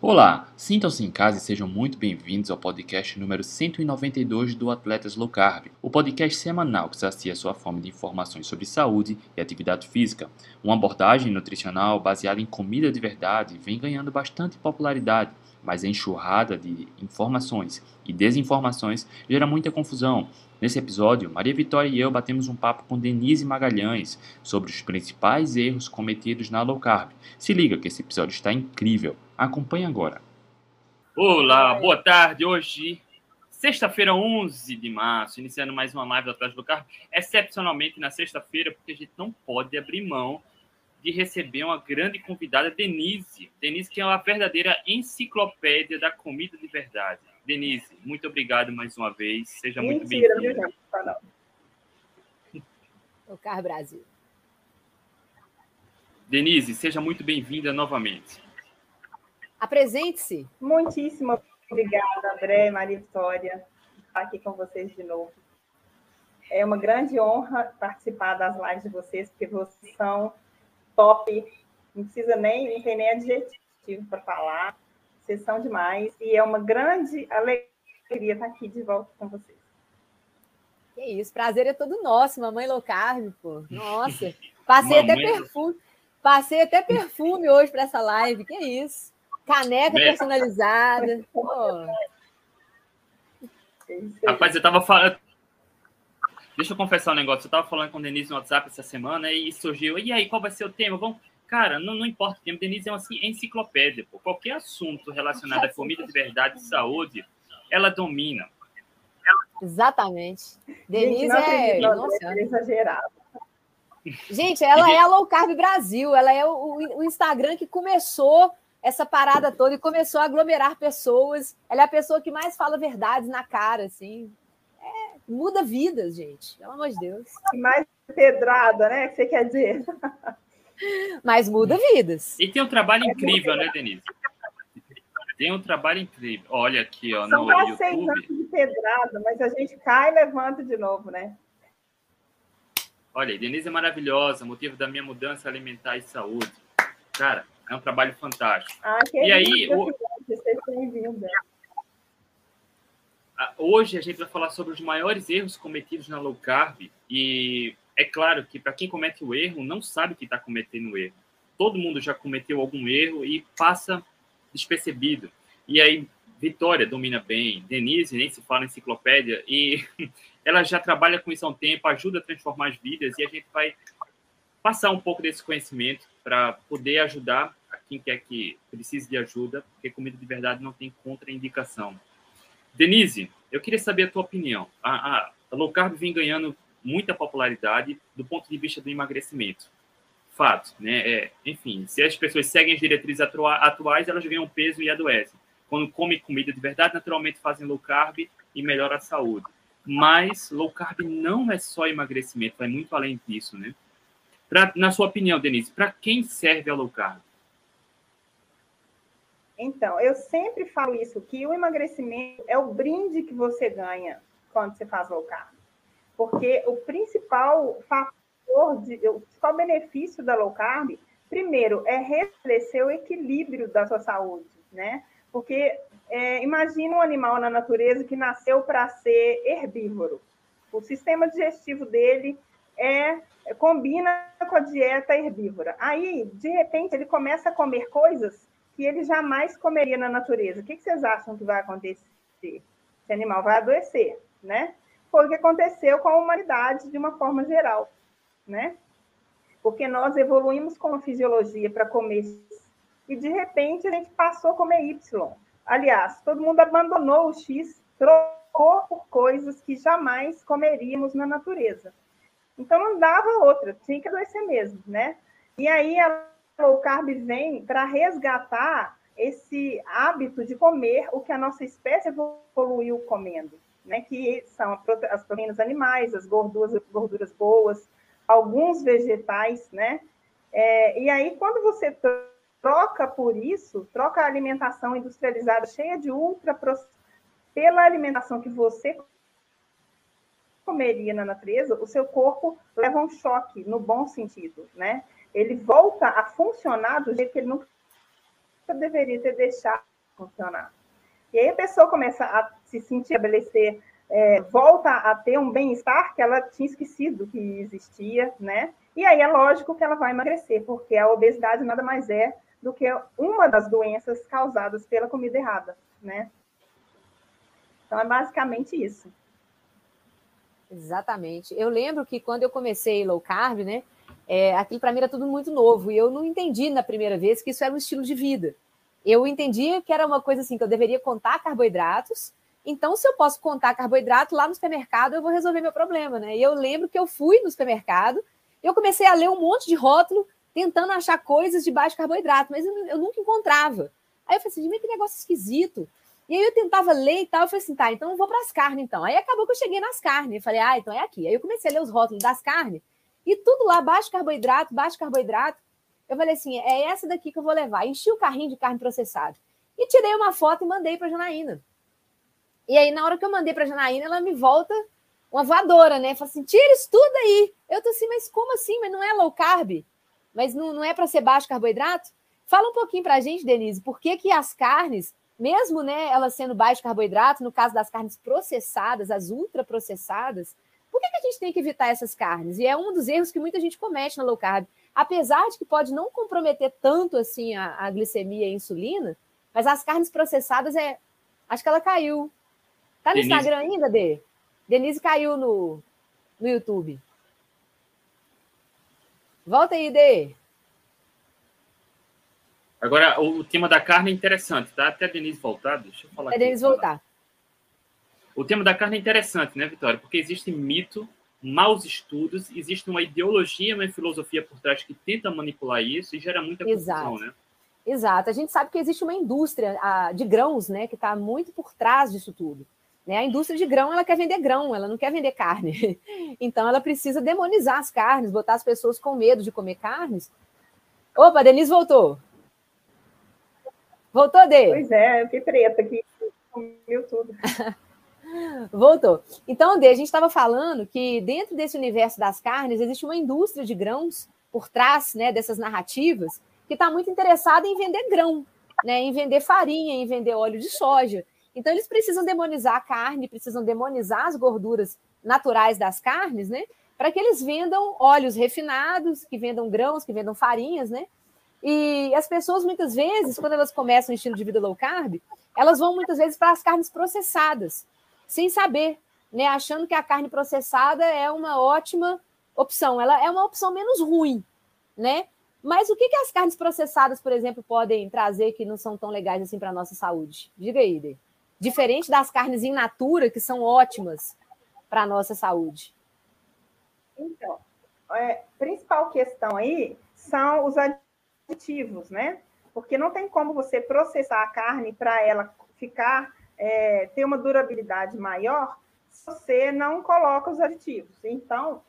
Olá, sintam-se em casa e sejam muito bem-vindos ao podcast número 192 do Atletas Low Carb, o podcast semanal que sacia sua fome de informações sobre saúde e atividade física. Uma abordagem nutricional baseada em comida de verdade vem ganhando bastante popularidade, mas a enxurrada de informações e desinformações gera muita confusão. Nesse episódio, Maria Vitória e eu batemos um papo com Denise Magalhães sobre os principais erros cometidos na low carb. Se liga que esse episódio está incrível. Acompanhe agora. Olá, boa tarde. Hoje, sexta-feira, 11 de março, iniciando mais uma live Atrás do Carro. Excepcionalmente na sexta-feira, porque a gente não pode abrir mão de receber uma grande convidada, Denise. Denise, que é uma verdadeira enciclopédia da comida de verdade. Denise, muito obrigado mais uma vez. Seja Mentira, muito bem-vinda. O Carro Brasil. Denise, seja muito bem-vinda novamente. Apresente-se. Muitíssimo obrigada, André, Maria Vitória, estar aqui com vocês de novo. É uma grande honra participar das lives de vocês, porque vocês são top, não precisa nem, não tem nem adjetivo para falar, vocês são demais, e é uma grande alegria estar aqui de volta com vocês. Que isso, prazer é todo nosso, mamãe low carb, pô. Nossa, passei até perfume, passei até perfume hoje para essa live, que isso. Caneca personalizada. Rapaz, eu tava falando. Deixa eu confessar um negócio. Eu tava falando com o Denise no WhatsApp essa semana e surgiu. E aí, qual vai ser o tema? Vamos. Cara, não, não importa o tema. Denise é uma enciclopédia. Pô. Qualquer assunto relacionado a comida de verdade e saúde, ela domina. Exatamente. Denise é. Nossa. É exagerado. Gente, ela é a Low Carb Brasil. Ela é o, o Instagram que começou essa parada toda e começou a aglomerar pessoas. Ela é a pessoa que mais fala verdades na cara, assim. Muda vidas, gente, pelo amor de Deus. Mais pedrada, né? Que você quer dizer? Mas muda vidas. E tem um trabalho é incrível, né, Denise? Tem um trabalho incrível. Olha aqui, ó, São no YouTube. São anos de pedrada, mas a gente cai e levanta de novo, né? Olha, Denise é maravilhosa, motivo da minha mudança alimentar e saúde. Cara, é um trabalho fantástico. Ah, e aí, o... hoje a gente vai falar sobre os maiores erros cometidos na low carb. E é claro que para quem comete o erro, não sabe que está cometendo o erro. Todo mundo já cometeu algum erro e passa despercebido. E aí, Vitória domina bem, Denise nem se fala enciclopédia, e ela já trabalha com isso há um tempo, ajuda a transformar as vidas, e a gente vai passar um pouco desse conhecimento para poder ajudar quem quer que precise de ajuda, porque comida de verdade não tem contraindicação. Denise, eu queria saber a tua opinião. A, a, a low carb vem ganhando muita popularidade do ponto de vista do emagrecimento. Fato, né? É, enfim, se as pessoas seguem as diretrizes atuais, elas ganham peso e adoecem. Quando comem comida de verdade, naturalmente fazem low carb e melhora a saúde. Mas low carb não é só emagrecimento, vai muito além disso, né? Pra, na sua opinião, Denise, para quem serve a low carb? Então, eu sempre falo isso, que o emagrecimento é o brinde que você ganha quando você faz low carb. Porque o principal fator, de, o principal benefício da low carb, primeiro, é restabelecer o equilíbrio da sua saúde, né? Porque é, imagina um animal na natureza que nasceu para ser herbívoro. O sistema digestivo dele é combina com a dieta herbívora. Aí, de repente, ele começa a comer coisas que ele jamais comeria na natureza. O que vocês acham que vai acontecer? Esse animal vai adoecer, né? Foi o que aconteceu com a humanidade de uma forma geral, né? Porque nós evoluímos com a fisiologia para comer e de repente a gente passou a comer Y. Aliás, todo mundo abandonou o X, trocou por coisas que jamais comeríamos na natureza. Então não dava outra, tinha que adoecer mesmo, né? E aí a low carb vem para resgatar esse hábito de comer o que a nossa espécie evoluiu comendo, né? Que são as proteínas animais, as gorduras, gorduras boas, alguns vegetais, né? É, e aí, quando você troca por isso, troca a alimentação industrializada cheia de ultra pela alimentação que você comeria na natureza, o seu corpo leva um choque, no bom sentido, né? Ele volta a funcionar do jeito que ele nunca deveria ter deixado funcionar. E aí a pessoa começa a se sentir, estabelecer, é, volta a ter um bem-estar que ela tinha esquecido que existia, né? E aí é lógico que ela vai emagrecer, porque a obesidade nada mais é do que uma das doenças causadas pela comida errada, né? Então é basicamente isso. Exatamente. Eu lembro que quando eu comecei low carb, né? É, aquilo para mim era tudo muito novo e eu não entendi na primeira vez que isso era um estilo de vida. Eu entendia que era uma coisa assim que eu deveria contar carboidratos. Então, se eu posso contar carboidrato lá no supermercado, eu vou resolver meu problema, né? E eu lembro que eu fui no supermercado, eu comecei a ler um monte de rótulo tentando achar coisas de baixo carboidrato, mas eu, eu nunca encontrava. Aí eu falei assim, que negócio esquisito. E aí eu tentava ler e tal, eu falei assim, tá, então eu vou para as carnes então. Aí acabou que eu cheguei nas carnes, eu falei, ah, então é aqui. Aí eu comecei a ler os rótulos das carnes, e tudo lá, baixo carboidrato, baixo carboidrato. Eu falei assim, é essa daqui que eu vou levar. Enchi o carrinho de carne processada. E tirei uma foto e mandei para a Janaína. E aí, na hora que eu mandei para a Janaína, ela me volta uma voadora, né? Fala assim, tira isso tudo aí. Eu tô assim, mas como assim? Mas não é low carb? Mas não, não é para ser baixo carboidrato? Fala um pouquinho para a gente, Denise, por que, que as carnes mesmo né, elas sendo baixo carboidrato, no caso das carnes processadas, as ultraprocessadas, por que, que a gente tem que evitar essas carnes? E é um dos erros que muita gente comete na low carb. Apesar de que pode não comprometer tanto assim a, a glicemia e a insulina, mas as carnes processadas é. Acho que ela caiu. Tá no Denise... Instagram ainda, Dê? Denise caiu no, no YouTube. Volta aí, Dê. Agora, o tema da carne é interessante, tá? Até a Denise voltar, deixa eu falar. Até a Denise voltar. O tema da carne é interessante, né, Vitória? Porque existe mito, maus estudos, existe uma ideologia, uma filosofia por trás que tenta manipular isso e gera muita confusão, Exato. né? Exato. A gente sabe que existe uma indústria de grãos, né, que está muito por trás disso tudo. Né? A indústria de grão, ela quer vender grão, ela não quer vender carne. Então, ela precisa demonizar as carnes, botar as pessoas com medo de comer carnes. Opa, a Denise voltou. Voltou, Dê? Pois é, eu fiquei preta aqui, comiu tudo. Voltou. Então, Dê, a gente estava falando que dentro desse universo das carnes existe uma indústria de grãos por trás né, dessas narrativas que está muito interessada em vender grão, né, em vender farinha, em vender óleo de soja. Então, eles precisam demonizar a carne, precisam demonizar as gorduras naturais das carnes, né? Para que eles vendam óleos refinados, que vendam grãos, que vendam farinhas, né? E as pessoas, muitas vezes, quando elas começam um estilo de vida low carb, elas vão muitas vezes para as carnes processadas, sem saber, né? Achando que a carne processada é uma ótima opção. Ela é uma opção menos ruim, né? Mas o que, que as carnes processadas, por exemplo, podem trazer que não são tão legais assim para a nossa saúde? Diga aí. Diferente das carnes in natura, que são ótimas para a nossa saúde. Então, é, principal questão aí são os aditivos, né? Porque não tem como você processar a carne para ela ficar, é, ter uma durabilidade maior se você não coloca os aditivos. Então,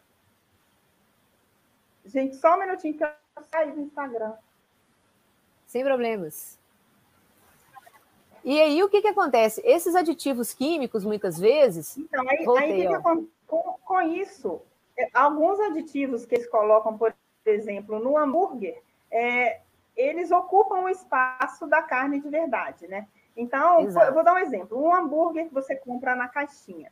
gente, só um minutinho que eu saí do Instagram. Sem problemas. E aí, o que, que acontece? Esses aditivos químicos, muitas vezes. Então, aí, voltei, aí com, com, isso, é, alguns aditivos que eles colocam, por exemplo, no hambúrguer, é, eles ocupam o espaço da carne de verdade, né? Então, Exato. eu vou dar um exemplo. Um hambúrguer que você compra na caixinha.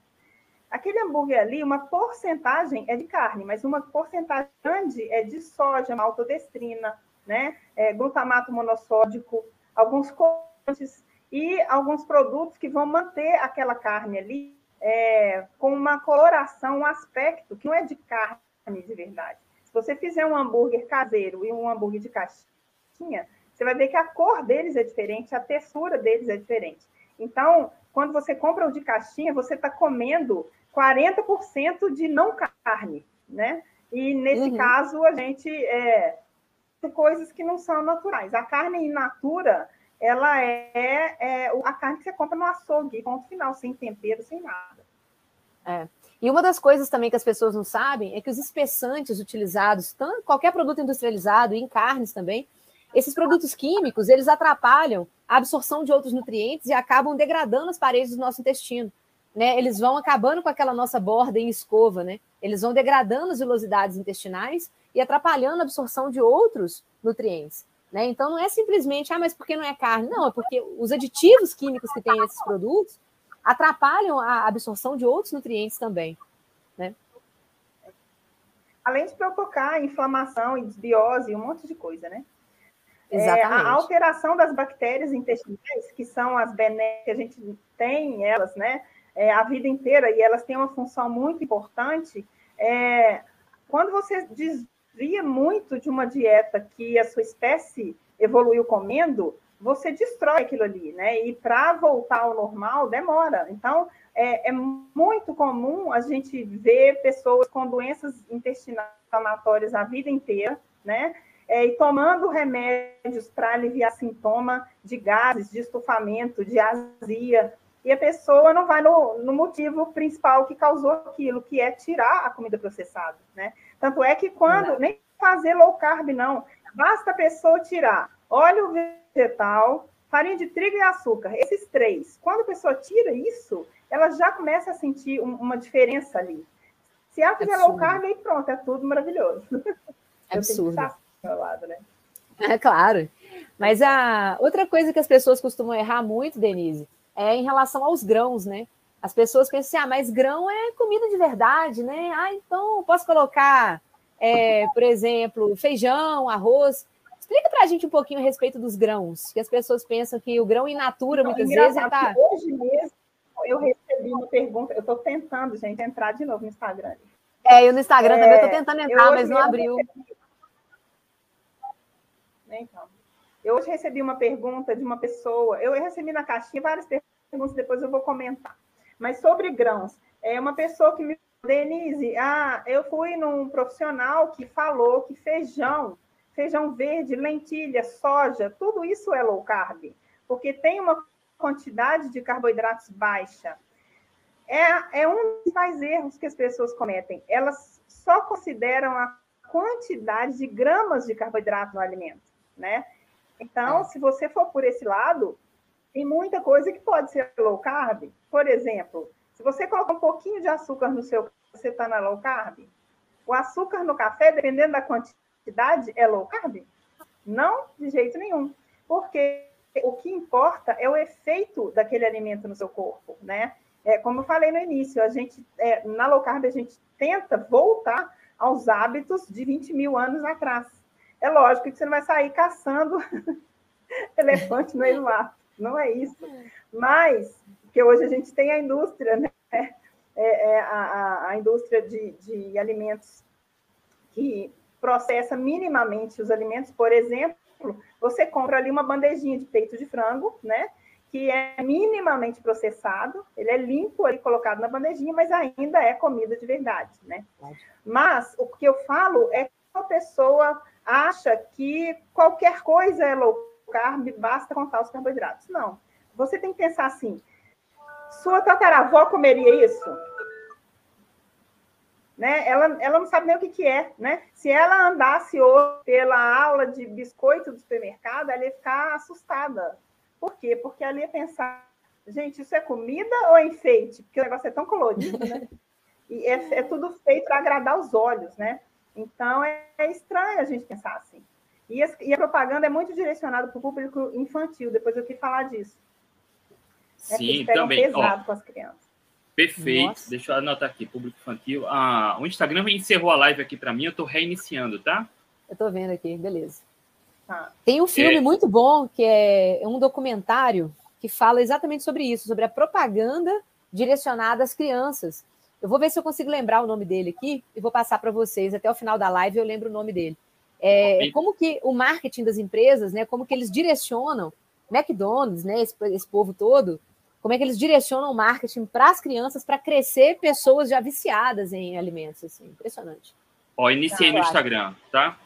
Aquele hambúrguer ali, uma porcentagem é de carne, mas uma porcentagem grande é de soja, maltodestrina, né? É, glutamato monossódico, alguns corantes e alguns produtos que vão manter aquela carne ali é, com uma coloração, um aspecto que não é de carne de verdade. Se você fizer um hambúrguer caseiro e um hambúrguer de caixinha, você vai ver que a cor deles é diferente, a textura deles é diferente. Então, quando você compra o de caixinha, você está comendo 40% de não carne, né? E nesse uhum. caso, a gente é coisas que não são naturais. A carne in natura, ela é, é a carne que você compra no açougue, ponto final, sem tempero, sem nada. É. E uma das coisas também que as pessoas não sabem é que os espessantes utilizados, tanto qualquer produto industrializado, em carnes também, esses produtos químicos, eles atrapalham a absorção de outros nutrientes e acabam degradando as paredes do nosso intestino. Né? Eles vão acabando com aquela nossa borda em escova, né? Eles vão degradando as velocidades intestinais e atrapalhando a absorção de outros nutrientes. Né? Então não é simplesmente, ah, mas por que não é carne? Não, é porque os aditivos químicos que tem esses produtos atrapalham a absorção de outros nutrientes também. Né? Além de provocar inflamação e desbiose, um monte de coisa, né? É, a alteração das bactérias intestinais, que são as benéficas que a gente tem elas, né? É, a vida inteira, e elas têm uma função muito importante. É, quando você desvia muito de uma dieta que a sua espécie evoluiu comendo, você destrói aquilo ali, né? E para voltar ao normal demora. Então, é, é, muito comum a gente ver pessoas com doenças intestinais inflamatórias a vida inteira, né? É, e tomando remédios para aliviar sintoma de gases, de estufamento, de azia. E a pessoa não vai no, no motivo principal que causou aquilo, que é tirar a comida processada, né? Tanto é que quando, nem fazer low carb, não, basta a pessoa tirar óleo vegetal, farinha de trigo e açúcar, esses três. Quando a pessoa tira isso, ela já começa a sentir um, uma diferença ali. Se ela fizer low carb, aí pronto, é tudo maravilhoso. Absurdo. Lado, né? É claro. Mas a outra coisa que as pessoas costumam errar muito, Denise, é em relação aos grãos, né? As pessoas pensam assim, ah, mas grão é comida de verdade, né? Ah, então posso colocar, é, por exemplo, feijão, arroz. Explica para a gente um pouquinho a respeito dos grãos, que as pessoas pensam que o grão in natura, Não, muitas vezes, é tá... Hoje mesmo eu recebi uma pergunta, eu estou tentando, gente, entrar de novo no Instagram. É, eu no Instagram é, também estou tentando entrar, mas não abriu. Recebi... Então, eu hoje recebi uma pergunta de uma pessoa, eu recebi na caixinha várias perguntas, depois eu vou comentar. Mas sobre grãos, é uma pessoa que me Denise, ah, eu fui num profissional que falou que feijão feijão verde, lentilha, soja, tudo isso é low carb, porque tem uma quantidade de carboidratos baixa. É, é um dos mais erros que as pessoas cometem. Elas só consideram a quantidade de gramas de carboidrato no alimento, né? Então, é. se você for por esse lado, tem muita coisa que pode ser low carb. Por exemplo, se você colocar um pouquinho de açúcar no seu, você está na low carb. O açúcar no café, dependendo da quantidade quantidade é low carb? Não, de jeito nenhum. Porque o que importa é o efeito daquele alimento no seu corpo, né? É, como eu falei no início, a gente, é, na low carb, a gente tenta voltar aos hábitos de 20 mil anos atrás. É lógico que você não vai sair caçando elefante no meio do mar, não é isso. Mas, porque hoje a gente tem a indústria, né? É, é a, a, indústria de, de alimentos que processa minimamente os alimentos, por exemplo, você compra ali uma bandejinha de peito de frango, né? Que é minimamente processado, ele é limpo ali colocado na bandejinha, mas ainda é comida de verdade, né? Mas o que eu falo é que a pessoa acha que qualquer coisa é low carb, basta contar os carboidratos. Não. Você tem que pensar assim: sua tataravó comeria isso? né? Ela, ela não sabe nem o que, que é, né? Se ela andasse hoje pela aula de biscoito do supermercado, ela ia ficar assustada. Por quê? Porque ela ia pensar, gente, isso é comida ou é enfeite? Porque o negócio é tão colorido, né? E é, é tudo feito para agradar os olhos, né? Então é, é, estranho a gente pensar assim. E, e a propaganda é muito direcionada para o público infantil, depois eu quis falar disso. Sim, é também. pesado Ó, com as crianças. Perfeito. Nossa. Deixa eu anotar aqui, público infantil. Ah, o Instagram encerrou a live aqui para mim, eu estou reiniciando, tá? Eu estou vendo aqui, beleza. Ah. Tem um filme é... muito bom, que é um documentário que fala exatamente sobre isso, sobre a propaganda direcionada às crianças. Eu vou ver se eu consigo lembrar o nome dele aqui e vou passar para vocês. Até o final da live eu lembro o nome dele. É, como que o marketing das empresas, né, como que eles direcionam McDonald's, né, esse, esse povo todo, como é que eles direcionam o marketing para as crianças para crescer pessoas já viciadas em alimentos, assim, impressionante. Ó, iniciei tá, no Instagram, tá?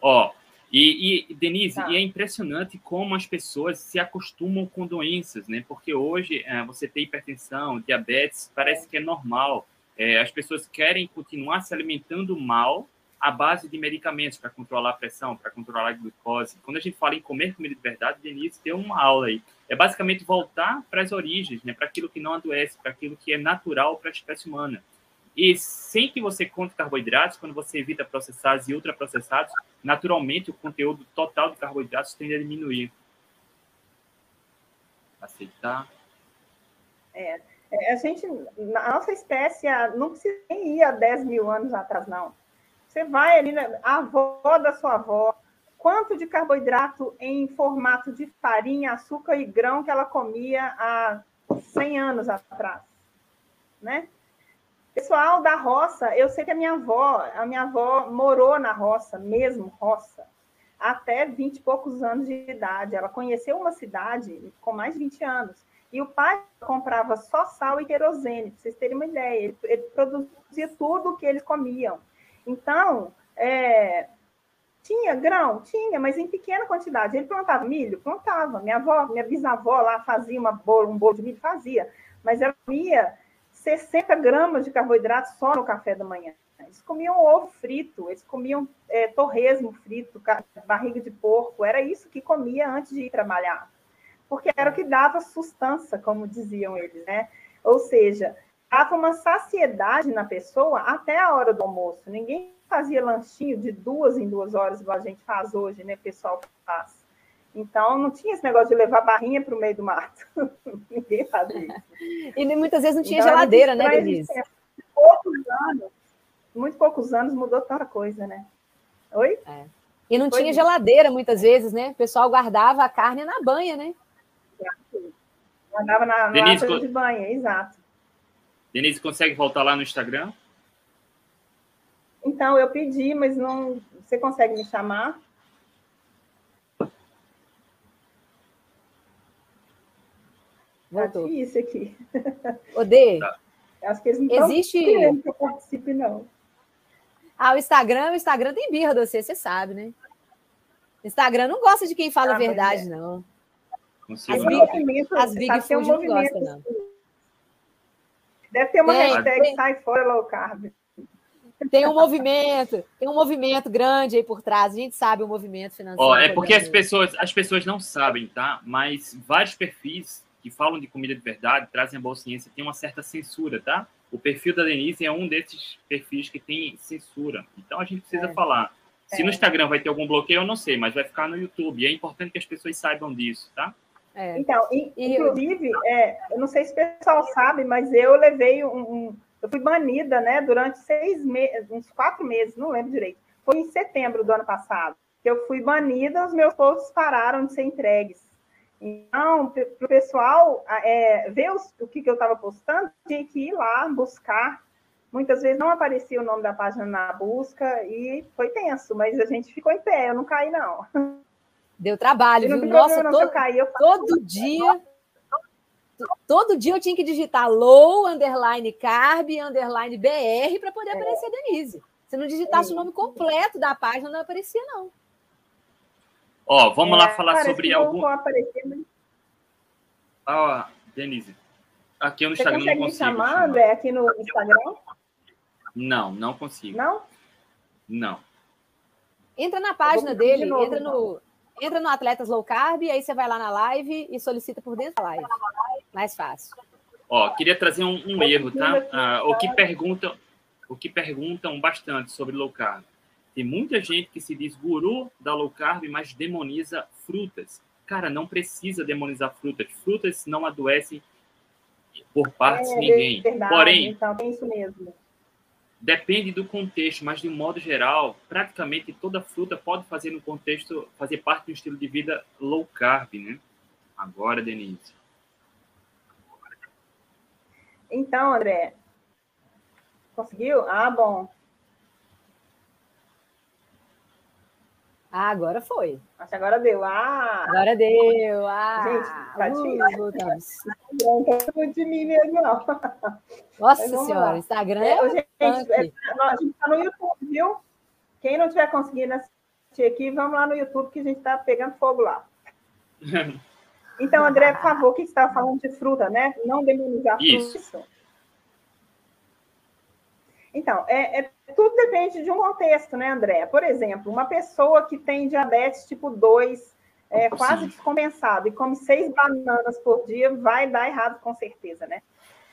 Ó, e, e Denise, tá. e é impressionante como as pessoas se acostumam com doenças, né? Porque hoje é, você tem hipertensão, diabetes, parece é. que é normal. É, as pessoas querem continuar se alimentando mal à base de medicamentos para controlar a pressão, para controlar a glicose. Quando a gente fala em comer comida de verdade, Denise tem uma aula aí. É basicamente voltar para as origens, né, para aquilo que não adoece, para aquilo que é natural para a espécie humana. E sem que você conte carboidratos, quando você evita processados e ultraprocessados, naturalmente o conteúdo total de carboidratos tende a diminuir. Aceitar. É, a gente, a nossa espécie não precisa nem ir a 10 mil anos atrás, não. Você vai ali, na, a avó da sua avó, quanto de carboidrato em formato de farinha, açúcar e grão que ela comia há 100 anos atrás, né? Pessoal da roça, eu sei que a minha avó, a minha avó morou na roça, mesmo roça, até 20 e poucos anos de idade. Ela conheceu uma cidade com mais de 20 anos. E o pai comprava só sal e querosene, para vocês terem uma ideia. Ele, ele produzia tudo o que eles comiam. Então, é, tinha grão? Tinha, mas em pequena quantidade. Ele plantava milho? Plantava. Minha avó, minha bisavó lá fazia uma bolo, um bolo de milho? Fazia. Mas ela comia 60 gramas de carboidrato só no café da manhã. Eles comiam ovo frito, eles comiam é, torresmo frito, barriga de porco, era isso que comia antes de ir trabalhar porque era o que dava sustância, como diziam eles, né? Ou seja, dava uma saciedade na pessoa até a hora do almoço. Ninguém fazia lanchinho de duas em duas horas, igual a gente faz hoje, né? O pessoal faz. Então, não tinha esse negócio de levar barrinha para o meio do mato. Ninguém fazia isso. E muitas vezes não tinha então, geladeira, né, Denise? Poucos anos, muito poucos anos mudou tanta coisa, né? Oi? É. E não Foi tinha isso. geladeira muitas vezes, né? O pessoal guardava a carne na banha, né? Andava na, Denise, de banho, exato. Denise, consegue voltar lá no Instagram? Então, eu pedi, mas não. Você consegue me chamar? Voltou. Tá difícil aqui. Odê, tá. Acho que eles não existe... estão que eu participe, não. Ah, o Instagram, o Instagram tem birra de você, você sabe, né? O Instagram não gosta de quem fala ah, a verdade, é. não. Consigo as big, as big food um não gostam, não. Deve ter uma tem, hashtag tem, sai fora low carb. Tem um movimento, tem um movimento grande aí por trás. A gente sabe o movimento financeiro. Oh, é porque as pessoas, as pessoas não sabem, tá? Mas vários perfis que falam de comida de verdade, trazem a boa ciência, tem uma certa censura, tá? O perfil da Denise é um desses perfis que tem censura. Então a gente precisa é. falar. Se é. no Instagram vai ter algum bloqueio, eu não sei, mas vai ficar no YouTube. E é importante que as pessoas saibam disso, tá? É. Então, inclusive, é, eu não sei se o pessoal sabe, mas eu levei um, um eu fui banida, né, durante seis meses, uns quatro meses, não lembro direito. Foi em setembro do ano passado que eu fui banida, os meus posts pararam de ser entregues. Então, para o pessoal é, ver os, o que, que eu estava postando, tinha que ir lá buscar. Muitas vezes não aparecia o nome da página na busca e foi tenso, mas a gente ficou em pé, eu não caí, não. Deu trabalho, viu? Nossa, todo, cair, todo dia. Todo dia eu tinha que digitar low, underline carb, underline BR para poder é. aparecer a Denise. Se não digitasse é. o nome completo da página, não aparecia, não. Ó, vamos é, lá falar sobre algum. Ah, Denise. Aqui no Instagram não consigo. Me chamar, André, aqui no Instagram? Não, não consigo. Não? Não. Entra na página dele, de entra no, entra no Atletas Low Carb, aí você vai lá na live e solicita por dentro da live. Mais fácil. Ó, queria trazer um, um erro, tá? Ah, o que perguntam, o que perguntam bastante sobre low carb. Tem muita gente que se diz guru da low carb, mas demoniza frutas. Cara, não precisa demonizar frutas. Frutas não adoecem por parte é, de ninguém. Verdade, Porém, então, é isso mesmo. Depende do contexto, mas de um modo geral, praticamente toda fruta pode fazer no contexto, fazer parte do estilo de vida low carb, né? Agora, Denise. Então, André, conseguiu? Ah, bom. Ah, agora foi. Acho que agora deu. Ah! Agora deu. Ah! Gente, tá difícil. Não quero muito de mim mesmo, não. Nossa Senhora, Instagram é. gente, é, a gente tá no YouTube, viu? Quem não tiver conseguindo assistir aqui, vamos lá no YouTube, que a gente tá pegando fogo lá. Então, André, por favor, que estava falando de fruta, né? Não demonizar fruta. Então, é, é, tudo depende de um contexto, né, André? Por exemplo, uma pessoa que tem diabetes tipo 2, é, quase descompensado, e come seis bananas por dia, vai dar errado com certeza, né?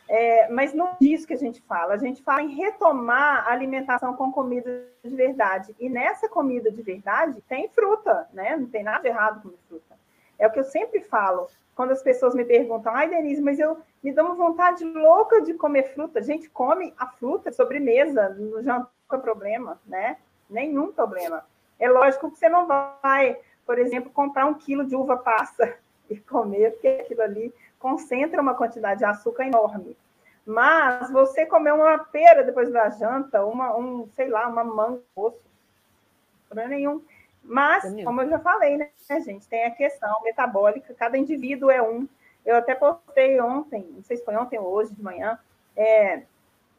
É, mas não é disso que a gente fala. A gente fala em retomar a alimentação com comida de verdade. E nessa comida de verdade tem fruta, né? Não tem nada de errado com fruta. É o que eu sempre falo quando as pessoas me perguntam, ai, Denise, mas eu me dou uma vontade louca de comer fruta. A gente come a fruta sobremesa, não jantar problema, né? Nenhum problema. É lógico que você não vai, por exemplo, comprar um quilo de uva passa e comer, porque aquilo ali concentra uma quantidade de açúcar enorme. Mas você comer uma pera depois da janta, uma, um, sei lá, uma manga, não é nenhum. Mas, como eu já falei, né, gente, tem a questão metabólica, cada indivíduo é um. Eu até postei ontem, não sei se foi ontem ou hoje de manhã, é,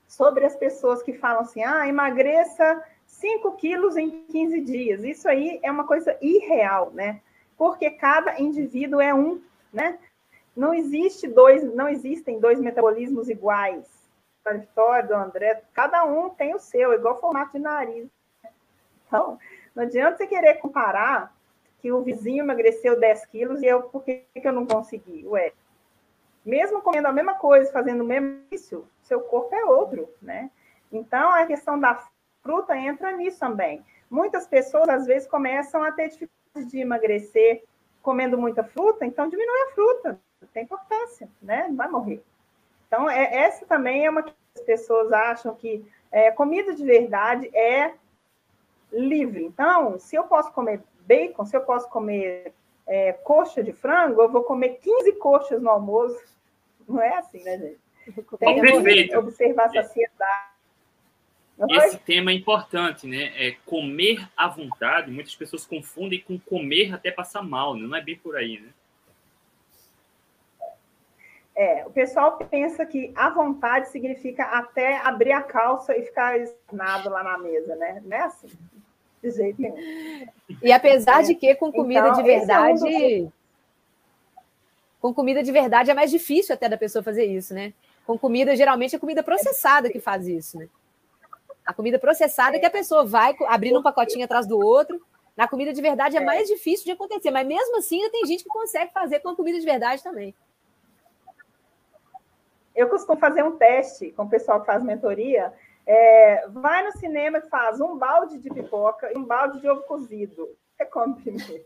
sobre as pessoas que falam assim, ah, emagreça 5 quilos em 15 dias. Isso aí é uma coisa irreal, né? Porque cada indivíduo é um, né? Não existe dois, não existem dois metabolismos iguais. Para Vitória, do André, cada um tem o seu, igual formato de nariz. Então, não adianta você querer comparar que o vizinho emagreceu 10 quilos e eu, por que, que eu não consegui? Ué, mesmo comendo a mesma coisa, fazendo o mesmo isso, seu corpo é outro, né? Então, a questão da fruta entra nisso também. Muitas pessoas, às vezes, começam a ter dificuldade de emagrecer comendo muita fruta, então diminui a fruta, tem importância, né? Não vai morrer. Então, é, essa também é uma que as pessoas acham que é, comida de verdade é livre. Então, se eu posso comer bacon, se eu posso comer é, coxa de frango, eu vou comer 15 coxas no almoço. Não é assim, né, gente? Tem que observar a saciedade. Esse tema é importante, né? É comer à vontade. Muitas pessoas confundem com comer até passar mal, né? não é bem por aí, né? É, o pessoal pensa que à vontade significa até abrir a calça e ficar esnado lá na mesa, né? Não é assim de jeito nenhum. E apesar é. de que com comida então, de verdade. É um com comida de verdade é mais difícil até da pessoa fazer isso, né? Com comida, geralmente é comida processada que faz isso, né? A comida processada é que a pessoa vai abrindo um pacotinho atrás do outro. Na comida de verdade é, é mais difícil de acontecer, mas mesmo assim ainda tem gente que consegue fazer com a comida de verdade também. Eu costumo fazer um teste com o pessoal que faz mentoria é, vai no cinema e faz um balde de pipoca e um balde de ovo cozido. Você come primeiro.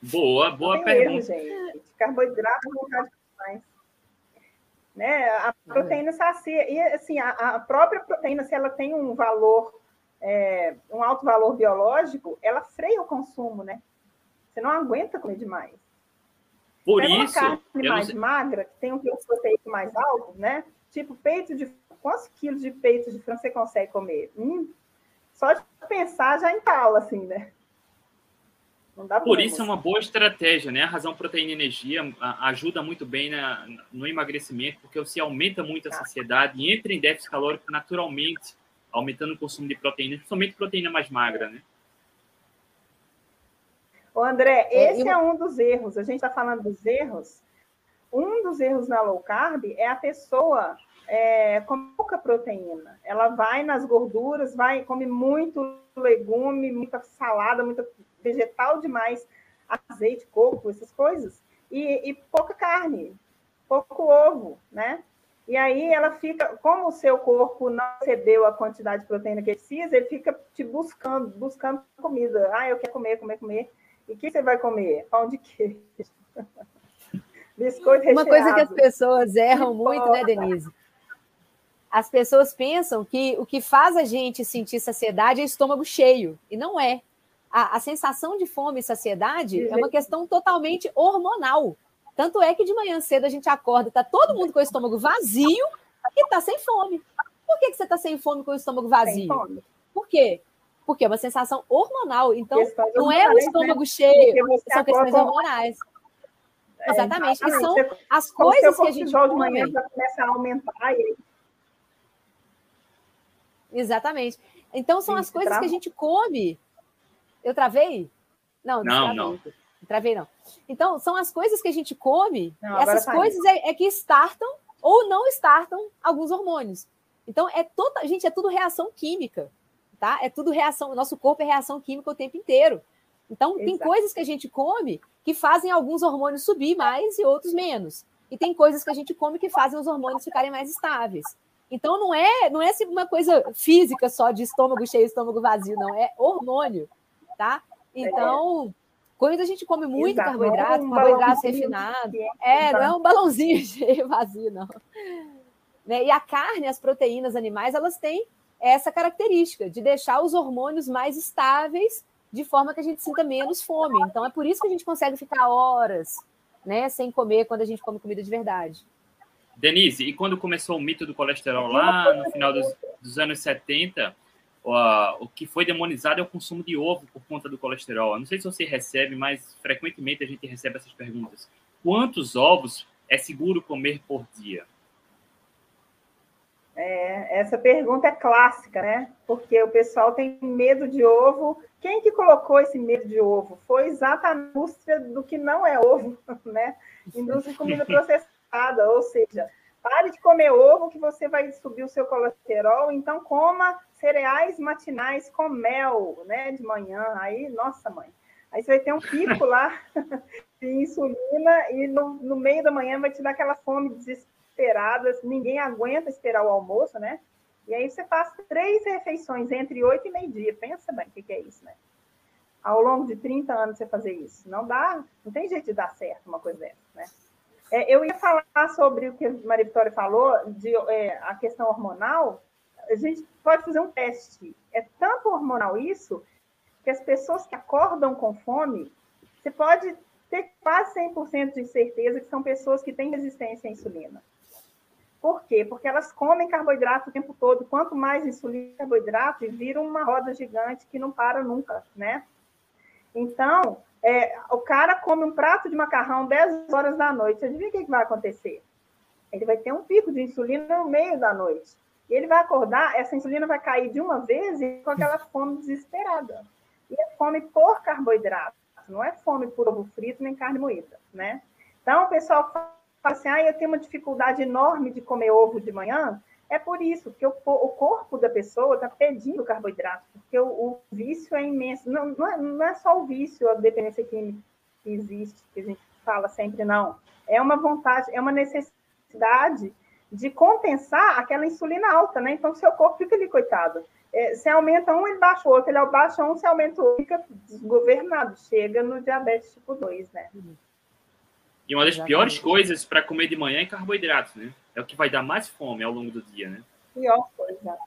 Boa, boa pergunta. Erro, gente. Carboidrato não vontade mais. Né? A proteína sacia. E assim, a, a, própria proteína, se ela tem um valor, é, um alto valor biológico, ela freia o consumo, né? Você não aguenta comer demais. Por Pega isso. Uma carne mais magra, que tem um proteína mais alto, né? Tipo peito de quantos quilos de peito de frango você consegue comer? Hum, só de pensar já entala, assim, né? Por isso é uma boa estratégia, né? A razão proteína e energia ajuda muito bem na, no emagrecimento, porque você aumenta muito a tá. saciedade e entra em déficit calórico naturalmente, aumentando o consumo de proteína, principalmente proteína mais magra, né? Ô André, é, esse é, é um dos erros. A gente está falando dos erros. Um dos erros na low carb é a pessoa é, com pouca proteína. Ela vai nas gorduras, vai come muito legume, muita salada, muita vegetal demais, azeite, coco, essas coisas, e, e pouca carne, pouco ovo, né? E aí ela fica, como o seu corpo não recebeu a quantidade de proteína que precisa, ele fica te buscando, buscando comida. Ah, eu quero comer, comer, comer. E o que você vai comer? Pão de queijo. Biscoito recheado. Uma coisa que as pessoas erram muito, né, Denise? as pessoas pensam que o que faz a gente sentir saciedade é estômago cheio, e não é. A, a sensação de fome e saciedade é uma questão totalmente hormonal. Tanto é que de manhã cedo a gente acorda, está todo mundo com o estômago vazio e está sem fome. Por que, que você está sem fome com o estômago vazio? Por quê? Porque é uma sensação hormonal. Então, não é o né? estômago né? cheio, são questões hormonais. É, exatamente. E são as coisas que a gente come. de manhã já começa a aumentar e Exatamente. Então são Sim, as coisas que a gente come. Eu travei? Não, não, não. Travei não. Então são as coisas que a gente come. Não, essas tá coisas é, é, que startam ou não startam alguns hormônios. Então é toda, gente, é tudo reação química, tá? É tudo reação. O nosso corpo é reação química o tempo inteiro. Então Exato. tem coisas que a gente come que fazem alguns hormônios subir mais e outros menos. e tem coisas que a gente come que fazem os hormônios ficarem mais estáveis. Então não é, não é uma coisa física só de estômago cheio, estômago vazio, não, é hormônio, tá? Então, quando a gente come muito Exato. carboidrato, um carboidrato refinado, é, não é um balãozinho cheio vazio, não. Né? E a carne, as proteínas animais, elas têm essa característica de deixar os hormônios mais estáveis, de forma que a gente sinta menos fome. Então é por isso que a gente consegue ficar horas, né, sem comer quando a gente come comida de verdade. Denise, e quando começou o mito do colesterol lá no final dos, dos anos 70, o, que foi demonizado é o consumo de ovo por conta do colesterol. Eu não sei se você recebe, mas frequentemente a gente recebe essas perguntas. Quantos ovos é seguro comer por dia? É, essa pergunta é clássica, né? Porque o pessoal tem medo de ovo. Quem que colocou esse medo de ovo? Foi exatamente a indústria do que não é ovo, né? Indústria de comida processada, ou seja, pare de comer ovo que você vai subir o seu colesterol, então coma cereais matinais com mel, né, de manhã. Aí, nossa mãe, aí você vai ter um pico lá de insulina e no, no meio da manhã vai te dar aquela fome desesperada ninguém aguenta esperar o almoço, né? E aí você faz três refeições entre oito e meio-dia. Pensa bem o que, que é isso, né? Ao longo de 30 anos você fazer isso. Não dá, não tem jeito de dar certo uma coisa dessa, né? É, eu ia falar sobre o que a Maria Vitória falou, de é, a questão hormonal. A gente pode fazer um teste. É tanto hormonal isso, que as pessoas que acordam com fome, você pode ter quase 100% de certeza que são pessoas que têm resistência à insulina. Por quê? Porque elas comem carboidrato o tempo todo. Quanto mais insulina e carboidrato, vira uma roda gigante que não para nunca, né? Então, é, o cara come um prato de macarrão 10 horas da noite. Adivinha o que, que vai acontecer? Ele vai ter um pico de insulina no meio da noite. E ele vai acordar, essa insulina vai cair de uma vez e com aquela fome desesperada. E é fome por carboidrato, não é fome por ovo frito nem carne moída, né? Então, o pessoal fala assim, ah, eu tenho uma dificuldade enorme de comer ovo de manhã, é por isso, porque o, o corpo da pessoa está pedindo carboidrato, porque o, o, vício é imenso. Não, não é, não, é, só o vício, a dependência química que existe, que a gente fala sempre, não. É uma vontade, é uma necessidade de compensar aquela insulina alta, né? Então, seu corpo fica ali, coitado. É, se aumenta um, ele baixa o outro, ele baixa um, se aumenta o outro, fica desgovernado, chega no diabetes tipo 2, né? E uma das Exatamente. piores coisas para comer de manhã é carboidrato, né? É o que vai dar mais fome ao longo do dia, né? Pior coisa.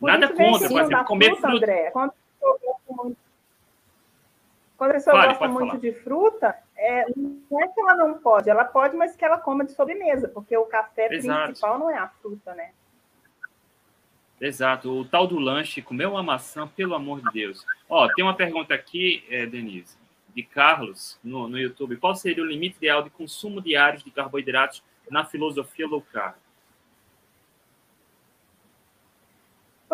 Por Nada contra, por exemplo, comer fruta. fruta. André, quando a pessoa gosta muito, quando a pessoa gosta muito falar. de fruta, é, não é que ela não pode, ela pode, mas que ela coma de sobremesa, porque o café Exato. principal não é a fruta, né? Exato, o tal do lanche, comer uma maçã, pelo amor de Deus. Ó, tem uma pergunta aqui, é, Denise de Carlos no, no YouTube. Qual seria o limite ideal de consumo diário de carboidratos na filosofia low carb?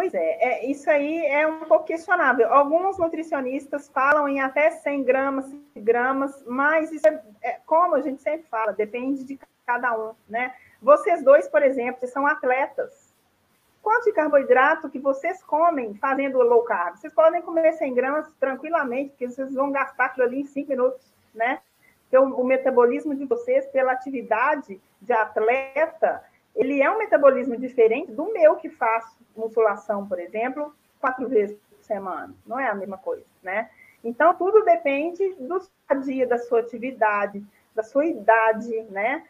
Pois é, é, isso aí é um pouco questionável. Alguns nutricionistas falam em até 100 gramas, gramas, mas isso é, é, como a gente sempre fala, depende de cada um, né? Vocês dois, por exemplo, são atletas, quanto de carboidrato que vocês comem fazendo low carb? Vocês podem comer 100 gramas tranquilamente, porque vocês vão gastar aquilo ali em 5 minutos, né? Porque o, o, metabolismo de vocês, pela atividade de atleta, ele é um metabolismo diferente do meu que faço musculação, por exemplo, quatro vezes por semana. Não é a mesma coisa, né? Então, tudo depende do dia, da sua atividade, da sua idade, né?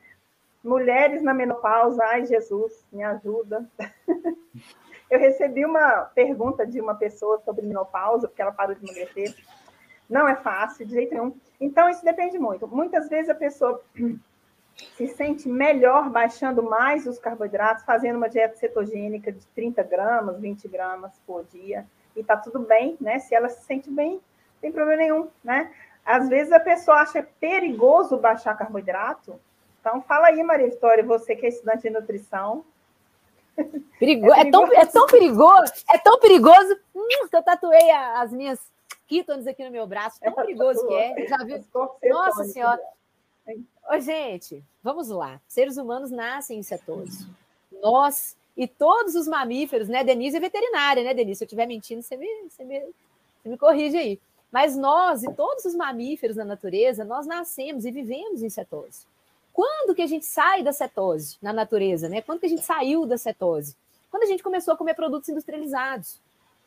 Mulheres na menopausa, ai Jesus, me ajuda. Eu recebi uma pergunta de uma pessoa sobre menopausa, porque ela parou de emagrecer. Não é fácil, de jeito nenhum. Então, isso depende muito. Muitas vezes a pessoa se sente melhor baixando mais os carboidratos, fazendo uma dieta cetogênica de 30 gramas, 20 gramas por dia. E tá tudo bem, né? Se ela se sente bem, não tem problema nenhum, né? Às vezes a pessoa acha perigoso baixar carboidrato, então, fala aí, Maria Vitória, você que é estudante de nutrição. Perigo... É, é, tão, é tão perigoso, é tão perigoso hum, que eu tatuei as minhas ketones aqui no meu braço. Tão é, perigoso que é. Já viu? Nossa Senhora. Ô, gente, vamos lá. Seres humanos nascem em cetose. Nós e todos os mamíferos, né? Denise é veterinária, né, Denise? Se eu estiver mentindo, você me, você, me, você me corrige aí. Mas nós e todos os mamíferos na natureza, nós nascemos e vivemos em cetose. Quando que a gente sai da cetose na natureza, né? Quando que a gente saiu da cetose? Quando a gente começou a comer produtos industrializados.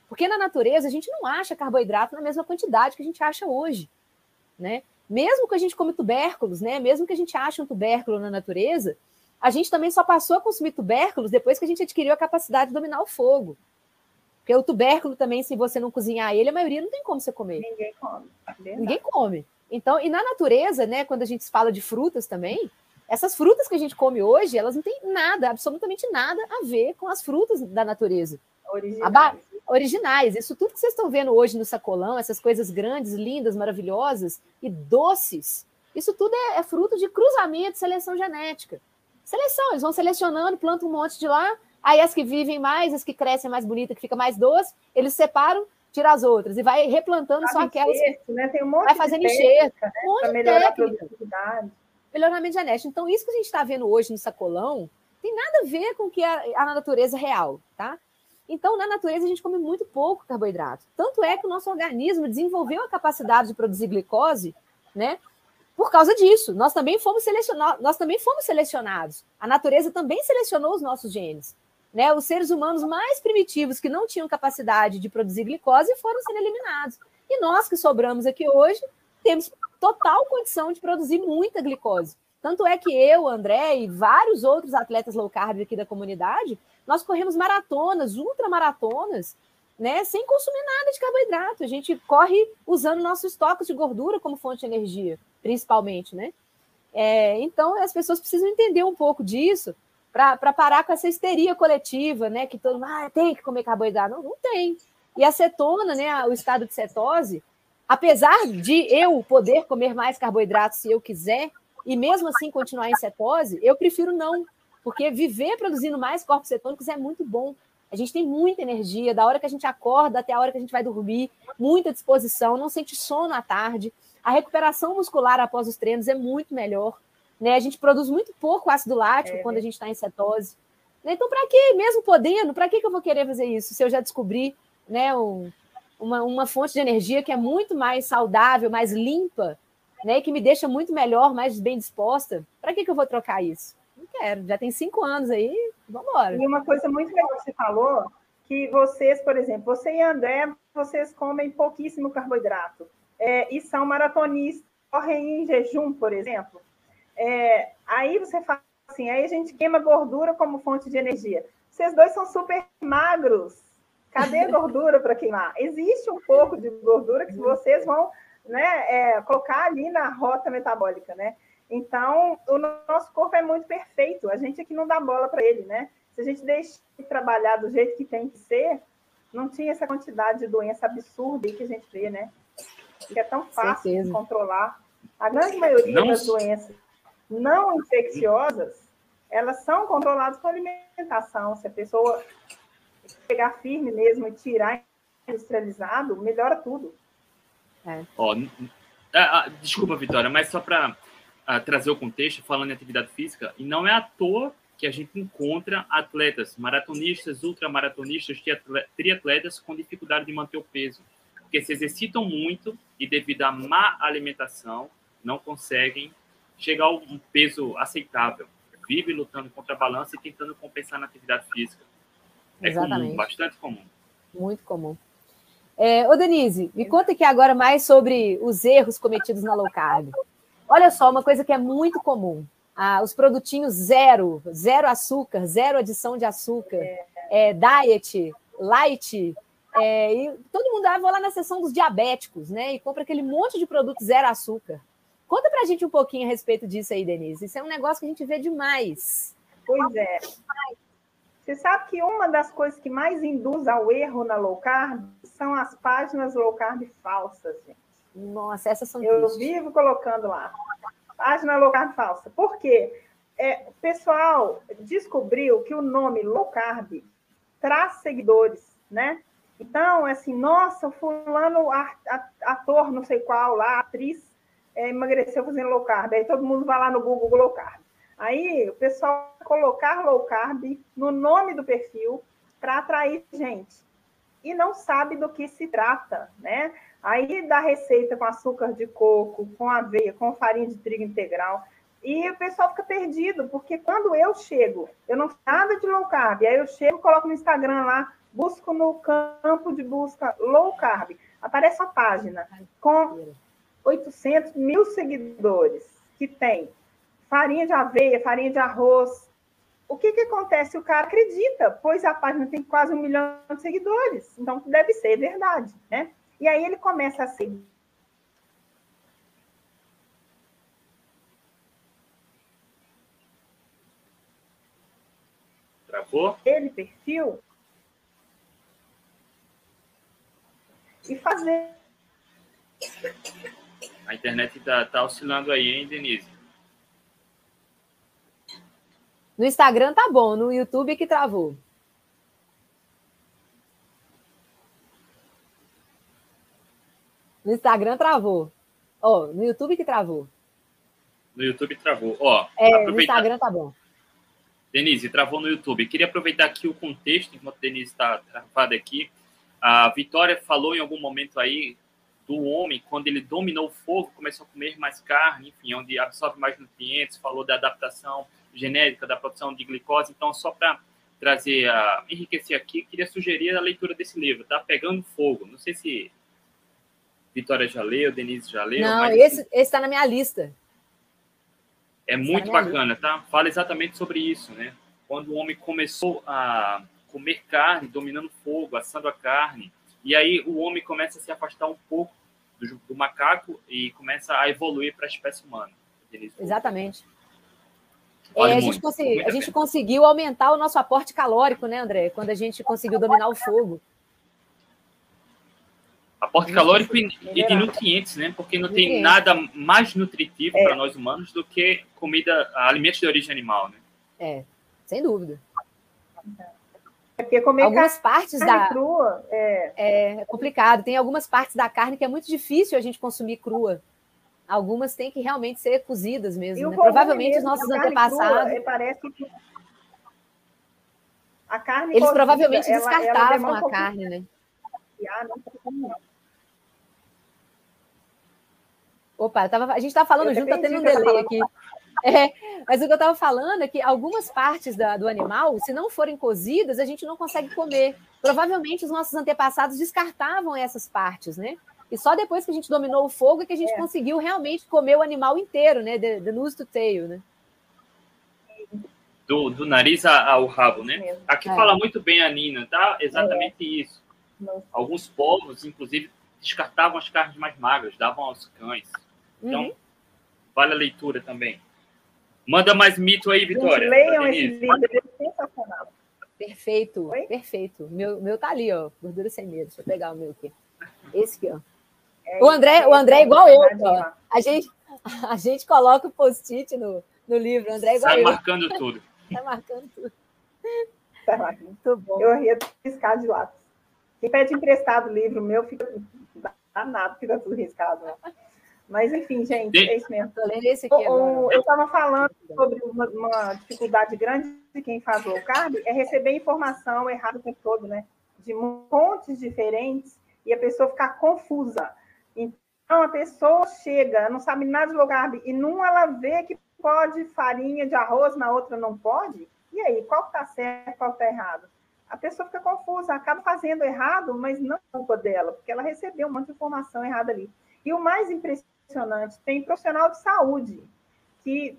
Porque na natureza a gente não acha carboidrato na mesma quantidade que a gente acha hoje, né? Mesmo que a gente come tubérculos, né? Mesmo que a gente ache um tubérculo na natureza, a gente também só passou a consumir tubérculos depois que a gente adquiriu a capacidade de dominar o fogo. Porque o tubérculo também, se você não cozinhar ele, a maioria não tem como você comer. Ninguém come. Verdade. Ninguém come. Então, e na natureza, né, quando a gente fala de frutas também, essas frutas que a gente come hoje, elas não têm nada, absolutamente nada a ver com as frutas da natureza. Originais. Originais. Isso tudo que vocês estão vendo hoje no sacolão, essas coisas grandes, lindas, maravilhosas e doces, isso tudo é, é fruto de cruzamento, seleção genética. Seleção, eles vão selecionando, plantam um monte de lá, Aí as que vivem mais, as que crescem mais bonitas, que fica mais doce, eles separam, tira as outras e vai replantando só aquelas. Enxerto, né? Tem um monte vai fazendo enxerto, né? um monte de melhorar técnica. a produtividade. Melhoramento genético. Então, isso que a gente está vendo hoje no sacolão tem nada a ver com o que é a natureza real, tá? Então, na natureza, a gente come muito pouco carboidrato. Tanto é que o nosso organismo desenvolveu a capacidade de produzir glicose, né? Por causa disso, nós também fomos selecionados, nós também fomos selecionados. A natureza também selecionou os nossos genes. Né? Os seres humanos mais primitivos que não tinham capacidade de produzir glicose foram sendo eliminados. E nós que sobramos aqui hoje temos total condição de produzir muita glicose. Tanto é que eu, André e vários outros atletas low carb aqui da comunidade, nós corremos maratonas, ultramaratonas, né, sem consumir nada de carboidrato. A gente corre usando nosso estoque de gordura como fonte de energia, principalmente, né? É, então, as pessoas precisam entender um pouco disso para parar com essa histeria coletiva, né? Que todo mundo ah, tem que comer carboidrato. Não, não tem. E a cetona, né? O estado de cetose, apesar de eu poder comer mais carboidrato se eu quiser, e mesmo assim continuar em cetose, eu prefiro não, porque viver produzindo mais corpos cetônicos é muito bom. A gente tem muita energia, da hora que a gente acorda até a hora que a gente vai dormir, muita disposição, não sente sono à tarde. A recuperação muscular após os treinos é muito melhor. Né? A gente produz muito pouco ácido lático é. quando a gente está em cetose. Né? Então, para que, mesmo podendo, para que, que eu vou querer fazer isso se eu já descobri né, um, uma, uma fonte de energia que é muito mais saudável, mais limpa, né, que me deixa muito melhor, mais bem disposta? Para que, que eu vou trocar isso? Não quero, já tem cinco anos aí, vamos embora. E uma coisa muito legal que você falou, que vocês, por exemplo, você e André, vocês comem pouquíssimo carboidrato é, e são maratonistas, correm em jejum, por exemplo. É, aí você fala assim, aí a gente queima gordura como fonte de energia. Vocês dois são super magros. Cadê a gordura para queimar? Existe um pouco de gordura que vocês vão né, é, colocar ali na rota metabólica, né? Então, o nosso corpo é muito perfeito. A gente aqui não dá bola para ele, né? Se a gente deixa de trabalhar do jeito que tem que ser, não tinha essa quantidade de doença absurda que a gente vê, né? Que é tão fácil de controlar. A grande maioria não... das doenças não infecciosas, elas são controladas com alimentação. Se a pessoa pegar firme mesmo e tirar industrializado, melhora tudo. É. Ó, ah, desculpa, Vitória, mas só para ah, trazer o contexto, falando em atividade física, e não é à toa que a gente encontra atletas maratonistas, ultramaratonistas, triatletas com dificuldade de manter o peso, porque se exercitam muito e devido à má alimentação não conseguem chegar a um peso aceitável. Vive lutando contra a balança e tentando compensar na atividade física. É Exatamente. comum, bastante comum. Muito comum. É, ô, Denise, me conta aqui agora mais sobre os erros cometidos na low carb. Olha só, uma coisa que é muito comum. Ah, os produtinhos zero, zero açúcar, zero adição de açúcar, é, diet, light, é, e todo mundo ah, vai lá na seção dos diabéticos, né? E compra aquele monte de produto zero açúcar. Conta para a gente um pouquinho a respeito disso aí, Denise. Isso é um negócio que a gente vê demais. Pois é. Você sabe que uma das coisas que mais induz ao erro na low carb são as páginas low carb falsas, gente. Nossa, essas são Eu tristes. vivo colocando lá. Página low carb falsa. Por quê? É, o pessoal descobriu que o nome low carb traz seguidores, né? Então, assim, nossa, fulano, ator, não sei qual lá, atriz, é, emagreceu fazendo low carb. Aí todo mundo vai lá no Google low carb. Aí o pessoal colocar low carb no nome do perfil para atrair gente. E não sabe do que se trata, né? Aí dá receita com açúcar de coco, com aveia, com farinha de trigo integral. E o pessoal fica perdido, porque quando eu chego, eu não nada de low carb, aí eu chego, coloco no Instagram lá, busco no campo de busca low carb, aparece uma página com 800 mil seguidores que tem farinha de aveia, farinha de arroz. O que, que acontece? O cara acredita, pois a página tem quase um milhão de seguidores, então deve ser verdade, né? E aí ele começa a seguir Travou? Ele, perfil. E fazer. A internet está tá oscilando aí, hein, Denise? No Instagram tá bom, no YouTube que travou. No Instagram travou. Ó, oh, no YouTube que travou. No YouTube travou. Ó, é, no Instagram tá bom. Denise, travou no YouTube. Queria aproveitar aqui o contexto, enquanto a Denise está travada aqui. A Vitória falou em algum momento aí do homem, quando ele dominou o fogo, começou a comer mais carne, enfim, onde absorve mais nutrientes, falou da adaptação genética, da produção de glicose. Então, só para trazer, a, enriquecer aqui, queria sugerir a leitura desse livro, tá? Pegando Fogo. Não sei se Vitória já leu, Denise já leu. Não, esse está na minha lista. É muito bacana, tá? Fala exatamente sobre isso, né? Quando o homem começou a comer carne, dominando fogo, assando a carne, e aí o homem começa a se afastar um pouco do, do macaco e começa a evoluir para a espécie humana. Exatamente. É, a, gente, consegui, a gente conseguiu aumentar o nosso aporte calórico, né, André? Quando a gente conseguiu dominar o fogo. Aporte calórico e, e, de nutrientes, né? Porque não tem nada mais nutritivo é. para nós humanos do que comida, alimentos de origem animal, né? É, sem dúvida. É porque comer algumas partes da crua é... é complicado. Tem algumas partes da carne que é muito difícil a gente consumir crua. Algumas têm que realmente ser cozidas mesmo. Né? Provavelmente mesmo, os nossos antepassados. Crua, parece que a carne Eles cozida, provavelmente descartavam ela, ela a carne, né? Ah, não, Opa, tava, a gente está falando junto, está tendo um delay aqui. É, mas o que eu estava falando é que algumas partes da, do animal, se não forem cozidas, a gente não consegue comer. Provavelmente os nossos antepassados descartavam essas partes, né? E só depois que a gente dominou o fogo é que a gente é. conseguiu realmente comer o animal inteiro, né? The, the nose to tail, né? Do, do nariz ao rabo, né? Aqui é. fala muito bem a Nina, tá? Exatamente é. isso. Alguns povos, inclusive, descartavam as carnes mais magras, davam aos cães. Então, uhum. vale a leitura também. Manda mais mito aí, Vitória. Gente, leiam esse livro, é sensacional. Perfeito, Oi? perfeito. Meu, meu tá ali, ó. Gordura sem medo. Deixa eu pegar o meu aqui. Esse aqui, ó. É, o André, o André é igual eu, ó. A gente, a gente coloca o post-it no, no livro. O André é igual Sai eu. marcando tudo. Sai marcando tudo. Tá Muito bom. Eu ria piscar de lápis. Quem pede emprestado o livro meu, fica danado, fica tudo riscado. Né? Mas, enfim, gente, é isso mesmo. Esse aqui o, eu estava falando sobre uma, uma, dificuldade grande de quem faz low carb, é receber informação errada o tempo todo, né? De fontes diferentes e a pessoa ficar confusa. Então, a pessoa chega, não sabe nada de low carb, e numa ela vê que pode farinha de arroz, na outra não pode. E aí, qual está certo, qual está errado? A pessoa fica confusa, acaba fazendo errado, mas não é culpa dela, porque ela recebeu um monte de informação errada ali. E o mais impressionante. Tem profissional de saúde que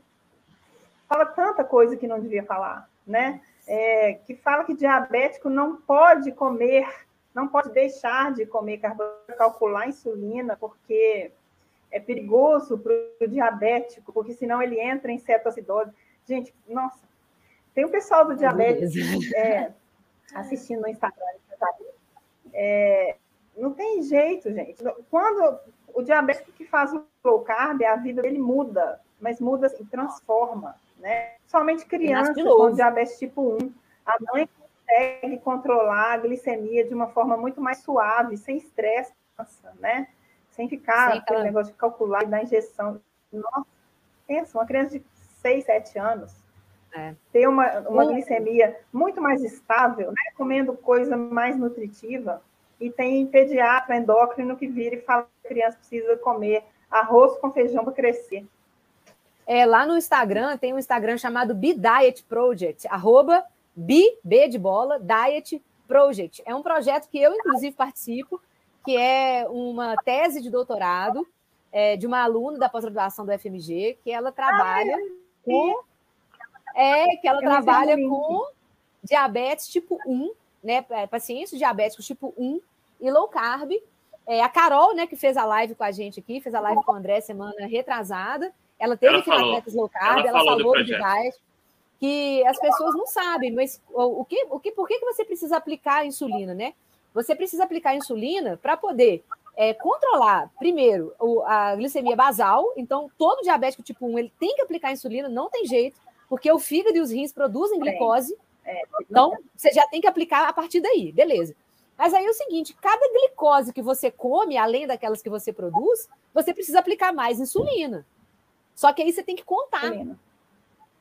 fala tanta coisa que não devia falar, né? É, que fala que diabético não pode comer, não pode deixar de comer carboidrato, calcular insulina, porque é perigoso para o diabético, porque senão ele entra em cetoacidose. Gente, nossa, tem um pessoal do diabetes é, assistindo no Instagram. É, não tem jeito, gente. Quando o diabético que faz o low carb, a vida dele muda, mas muda e transforma, né? Somente crianças com diabetes tipo 1, a mãe consegue controlar a glicemia de uma forma muito mais suave, sem estresse, né? Sem ficar Sim, aquele negócio de calcular e dar injeção. Nossa, pensa, uma criança de 6, 7 anos é. ter uma, uma glicemia muito mais estável, né? comendo coisa mais nutritiva, e tem pediatra endócrino que vira e fala que a criança precisa comer arroz com feijão para crescer. é, lá no Instagram, tem um Instagram chamado Be Diet Project, arroba B, B de bola, Diet Project. É um projeto que eu, inclusive, participo, que é uma tese de doutorado é, de uma aluna da pós-graduação do FMG, que ela trabalha ah, com. É, que ela trabalha com diabetes tipo 1, né? É, pacientes diabéticos tipo 1 e low carb. É, a Carol, né, que fez a live com a gente aqui, fez a live com o André semana retrasada. Ela teve ela aqui falou, na Diabetes Low Carb, ela, ela falou, falou do, do diet que as pessoas não sabem, mas o que, o que, por que, que você precisa aplicar a insulina, né? Você precisa aplicar a insulina para poder é, controlar, primeiro, o, a glicemia basal. Então, todo diabético tipo 1 ele tem que aplicar insulina, não tem jeito, porque o fígado e os rins produzem glicose. É, então, você já tem que aplicar a partir daí, beleza. Mas aí é o seguinte: cada glicose que você come, além daquelas que você produz, você precisa aplicar mais insulina. Só que aí você tem que contar. Insulina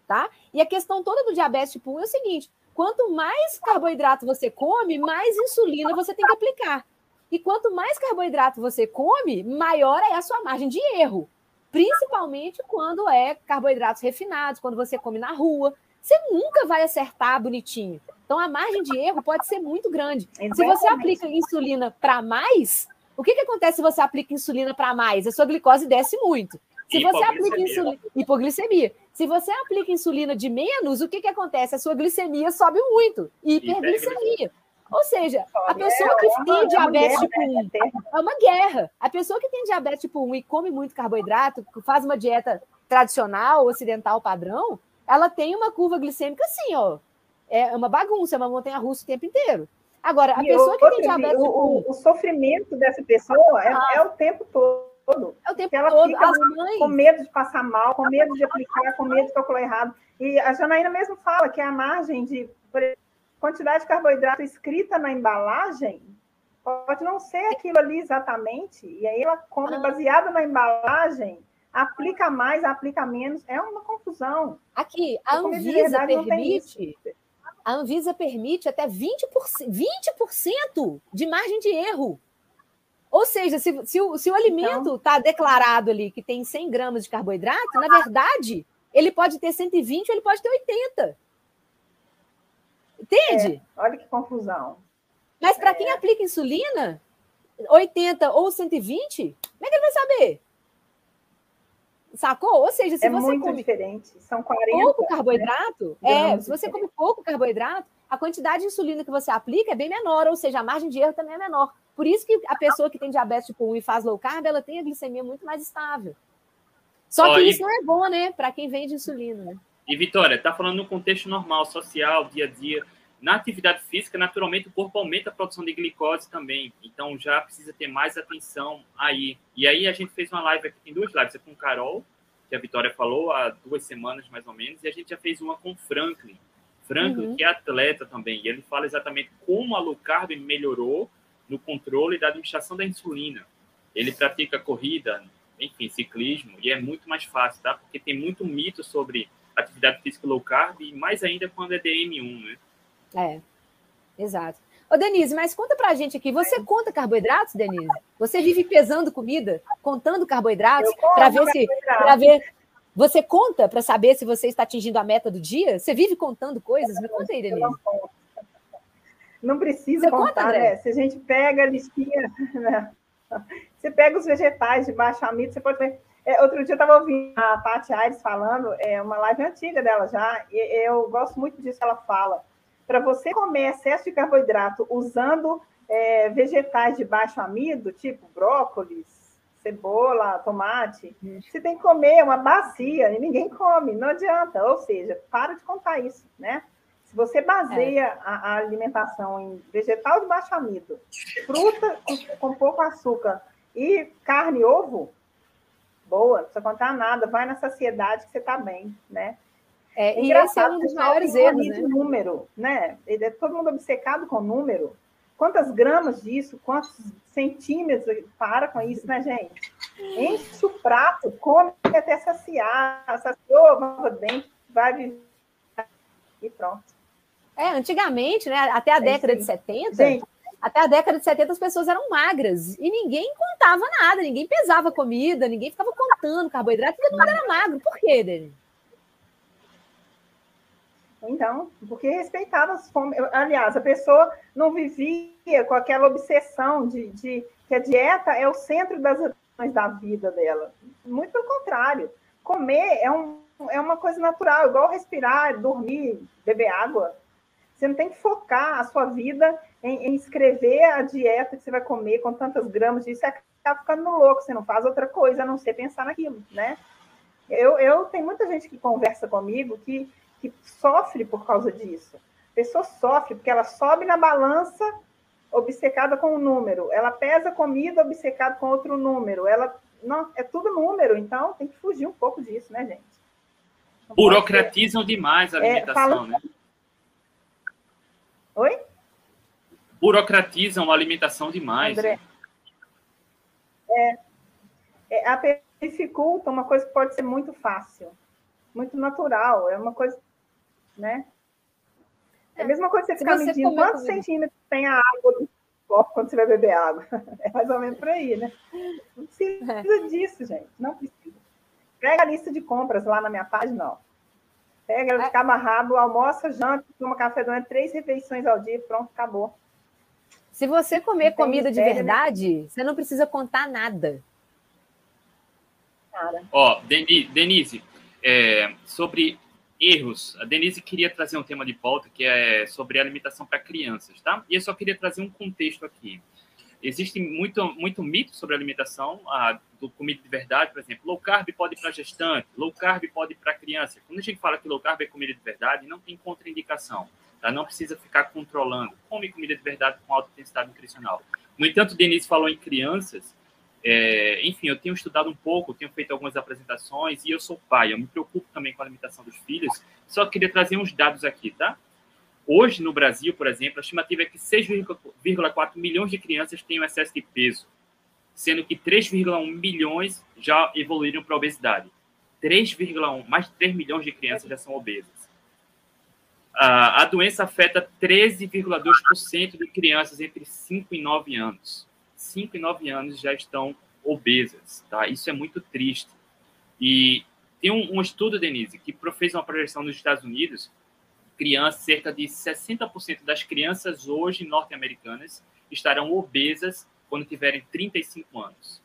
tá? E a questão toda do diabetes tipo 1 é o seguinte: quanto mais carboidrato você come, mais insulina você tem que aplicar. E quanto mais carboidrato você come, maior é a sua margem de erro. Principalmente quando é carboidratos refinados, quando você come na rua. Você nunca vai acertar bonitinho. Então a margem de erro pode ser muito grande. Exatamente. Se você aplica insulina para mais, o que, que acontece se você aplica insulina para mais? A sua glicose desce muito. Se você aplica insulina, hipoglicemia. Se você aplica insulina de menos, o que, que acontece? A sua glicemia sobe muito. Hiperglicemia. Ou seja, a pessoa que tem diabetes tipo 1 é uma guerra. A pessoa que tem diabetes tipo 1 e come muito carboidrato, faz uma dieta tradicional, ocidental padrão, ela tem uma curva glicêmica assim, ó. É uma bagunça, é uma montanha russa o tempo inteiro. Agora, a e pessoa que tem diabetes. O, tipo 1, o, sofrimento dessa pessoa é, ah. é o tempo todo. É o tempo ela todo. Fica mães... com medo de passar mal, com medo de aplicar, com medo de calcular errado. E a Janaína mesmo fala que a margem de quantidade de carboidrato escrita na embalagem pode não ser aquilo ali exatamente. E aí ela come ah. baseado na embalagem, aplica mais, aplica menos. É uma confusão. Aqui, a Anvisa permite. A Anvisa permite até 20%, 20% de margem de erro. Ou seja, se, se, o, se o alimento está então... declarado ali que tem 100 gramas de carboidrato, na verdade, ele pode ter 120 ou ele pode ter 80. Entende? É, olha que confusão. Mas para é. quem aplica insulina, 80 ou 120, como é que ele vai saber? Sacou? Ou seja, se é você muito come diferente. São 40, pouco carboidrato, né? é, se você come pouco carboidrato, a quantidade de insulina que você aplica é bem menor, ou seja, a margem de erro também é menor. Por isso que a pessoa que tem diabetes tipo 1 e faz low carb, ela tem a glicemia muito mais estável. Só que isso não é bom, né? Para quem vende insulina, né? E Vitória, tá falando no contexto normal, social, dia a dia. Na atividade física, naturalmente, o corpo aumenta a produção de glicose também. Então, já precisa ter mais atenção aí. E aí, a gente fez uma live aqui, tem duas lives, é com o Carol, que a Vitória falou há duas semanas, mais ou menos, e a gente já fez uma com o Franklin. Franklin, uhum. que é atleta também, e ele fala exatamente como a low carb melhorou no controle da administração da insulina. Ele pratica corrida, enfim, ciclismo, e é muito mais fácil, tá? Porque tem muito mito sobre atividade física low carb, e mais ainda quando é DM1, né? É, exato. Ô, Denise, mas conta pra gente aqui, você conta carboidratos, Denise? Você vive pesando comida, contando carboidratos, para ver se. para ver. Você conta para saber se você está atingindo a meta do dia? Você vive contando coisas? Me conta aí, Denise. Não precisa Você contar, conta, né? Se a gente pega a listinha, né? você pega os vegetais de baixo amido, você pode ver. É, outro dia eu estava ouvindo a Paty Aires falando, é uma live antiga dela já, e eu gosto muito disso que ela fala. Para você comer excesso de carboidrato usando é, vegetais de baixo amido, tipo brócolis, cebola, tomate, você tem que comer uma bacia e ninguém come, não adianta. Ou seja, para de contar isso, né? Se você baseia é. a, a, alimentação em vegetal de baixo amido, fruta com, com pouco açúcar e carne e ovo, boa, não precisa contar nada, vai na saciedade que você está bem, né? É, e esse é um dos maiores erros, né? número, né? Ele é todo mundo obcecado com número. Quantas gramas disso, quantos centímetros, para com isso, né, gente? Enche o prato, come até saciar, saciou, vai dentro, vai viver e pronto. É, antigamente, né, até a é década de 70, Gente, até a década de 70 as pessoas eram magras e ninguém contava nada, ninguém pesava comida, ninguém ficava contando carboidrato, todo mundo era magro. Por quê, Dani? Então, porque respeitava as fomes. Aliás, a pessoa não vivia com aquela obsessão de, de que a dieta é o centro das ações da vida dela. Muito pelo contrário. Comer é, um, é uma coisa natural, igual respirar, dormir, beber água. Você não tem que focar a sua vida em, em escrever a dieta que você vai comer com tantas gramas disso. Você acaba ficando louco, você não faz outra coisa a não ser pensar naquilo, né? Eu, eu tenho muita gente que conversa comigo que que sofre por causa disso. A pessoa sofre porque ela sobe na balança obcecada com um número, ela pesa comida obcecada com outro número, ela não é tudo número, então tem que fugir um pouco disso, né, gente? Não Burocratizam demais a é, alimentação, é, fala... né? Oi? Burocratizam a alimentação demais. André, né? é, é, a dificulta uma coisa que pode ser muito fácil, muito natural, é uma coisa né? É a mesma coisa que você ficar medindo quantos centímetros tem a água do copo quando você vai beber água. É mais ou menos por aí, né? Não precisa é. disso, gente. Não precisa. Pega a lista de compras lá na minha página, ó. Pega, ela é. fica amarrado, almoça, janta, toma café da manhã, três refeições ao dia, pronto, acabou. Se você comer comida de né? verdade, né? você não precisa contar nada. Ó, Denise, é, sobre erros. A Denise queria trazer um tema de pauta que é sobre alimentação para crianças, tá? E eu só queria trazer um contexto aqui. Existe muito, muito mito sobre alimentação, a, do comida de verdade, por exemplo, low carb pode para gestante, low carb pode para criança. Quando a gente fala que low carb é comida de verdade, não tem contraindicação, tá? Não precisa ficar controlando. Come comida de verdade com alta intensidade nutricional. No entanto, Denise falou em crianças, é, enfim, eu tenho estudado um pouco, tenho feito algumas apresentações e eu sou pai, eu me preocupo também com a alimentação dos filhos. Só queria trazer uns dados aqui, tá? Hoje, no Brasil, por exemplo, a estimativa é que 6,4 milhões de crianças têm um excesso de peso, sendo que 3,1 milhões já evoluíram para obesidade. 3,1, mais de 3 milhões de crianças já são obesas. a doença afeta 13,2% de crianças entre 5 e 9 anos. 5 e 9 anos já estão obesas, tá? Isso é muito triste. E tem um, um estudo, Denise, que fez uma projeção nos Estados Unidos, crianças, cerca de 60% das crianças hoje norte-americanas estarão obesas quando tiverem 35 anos.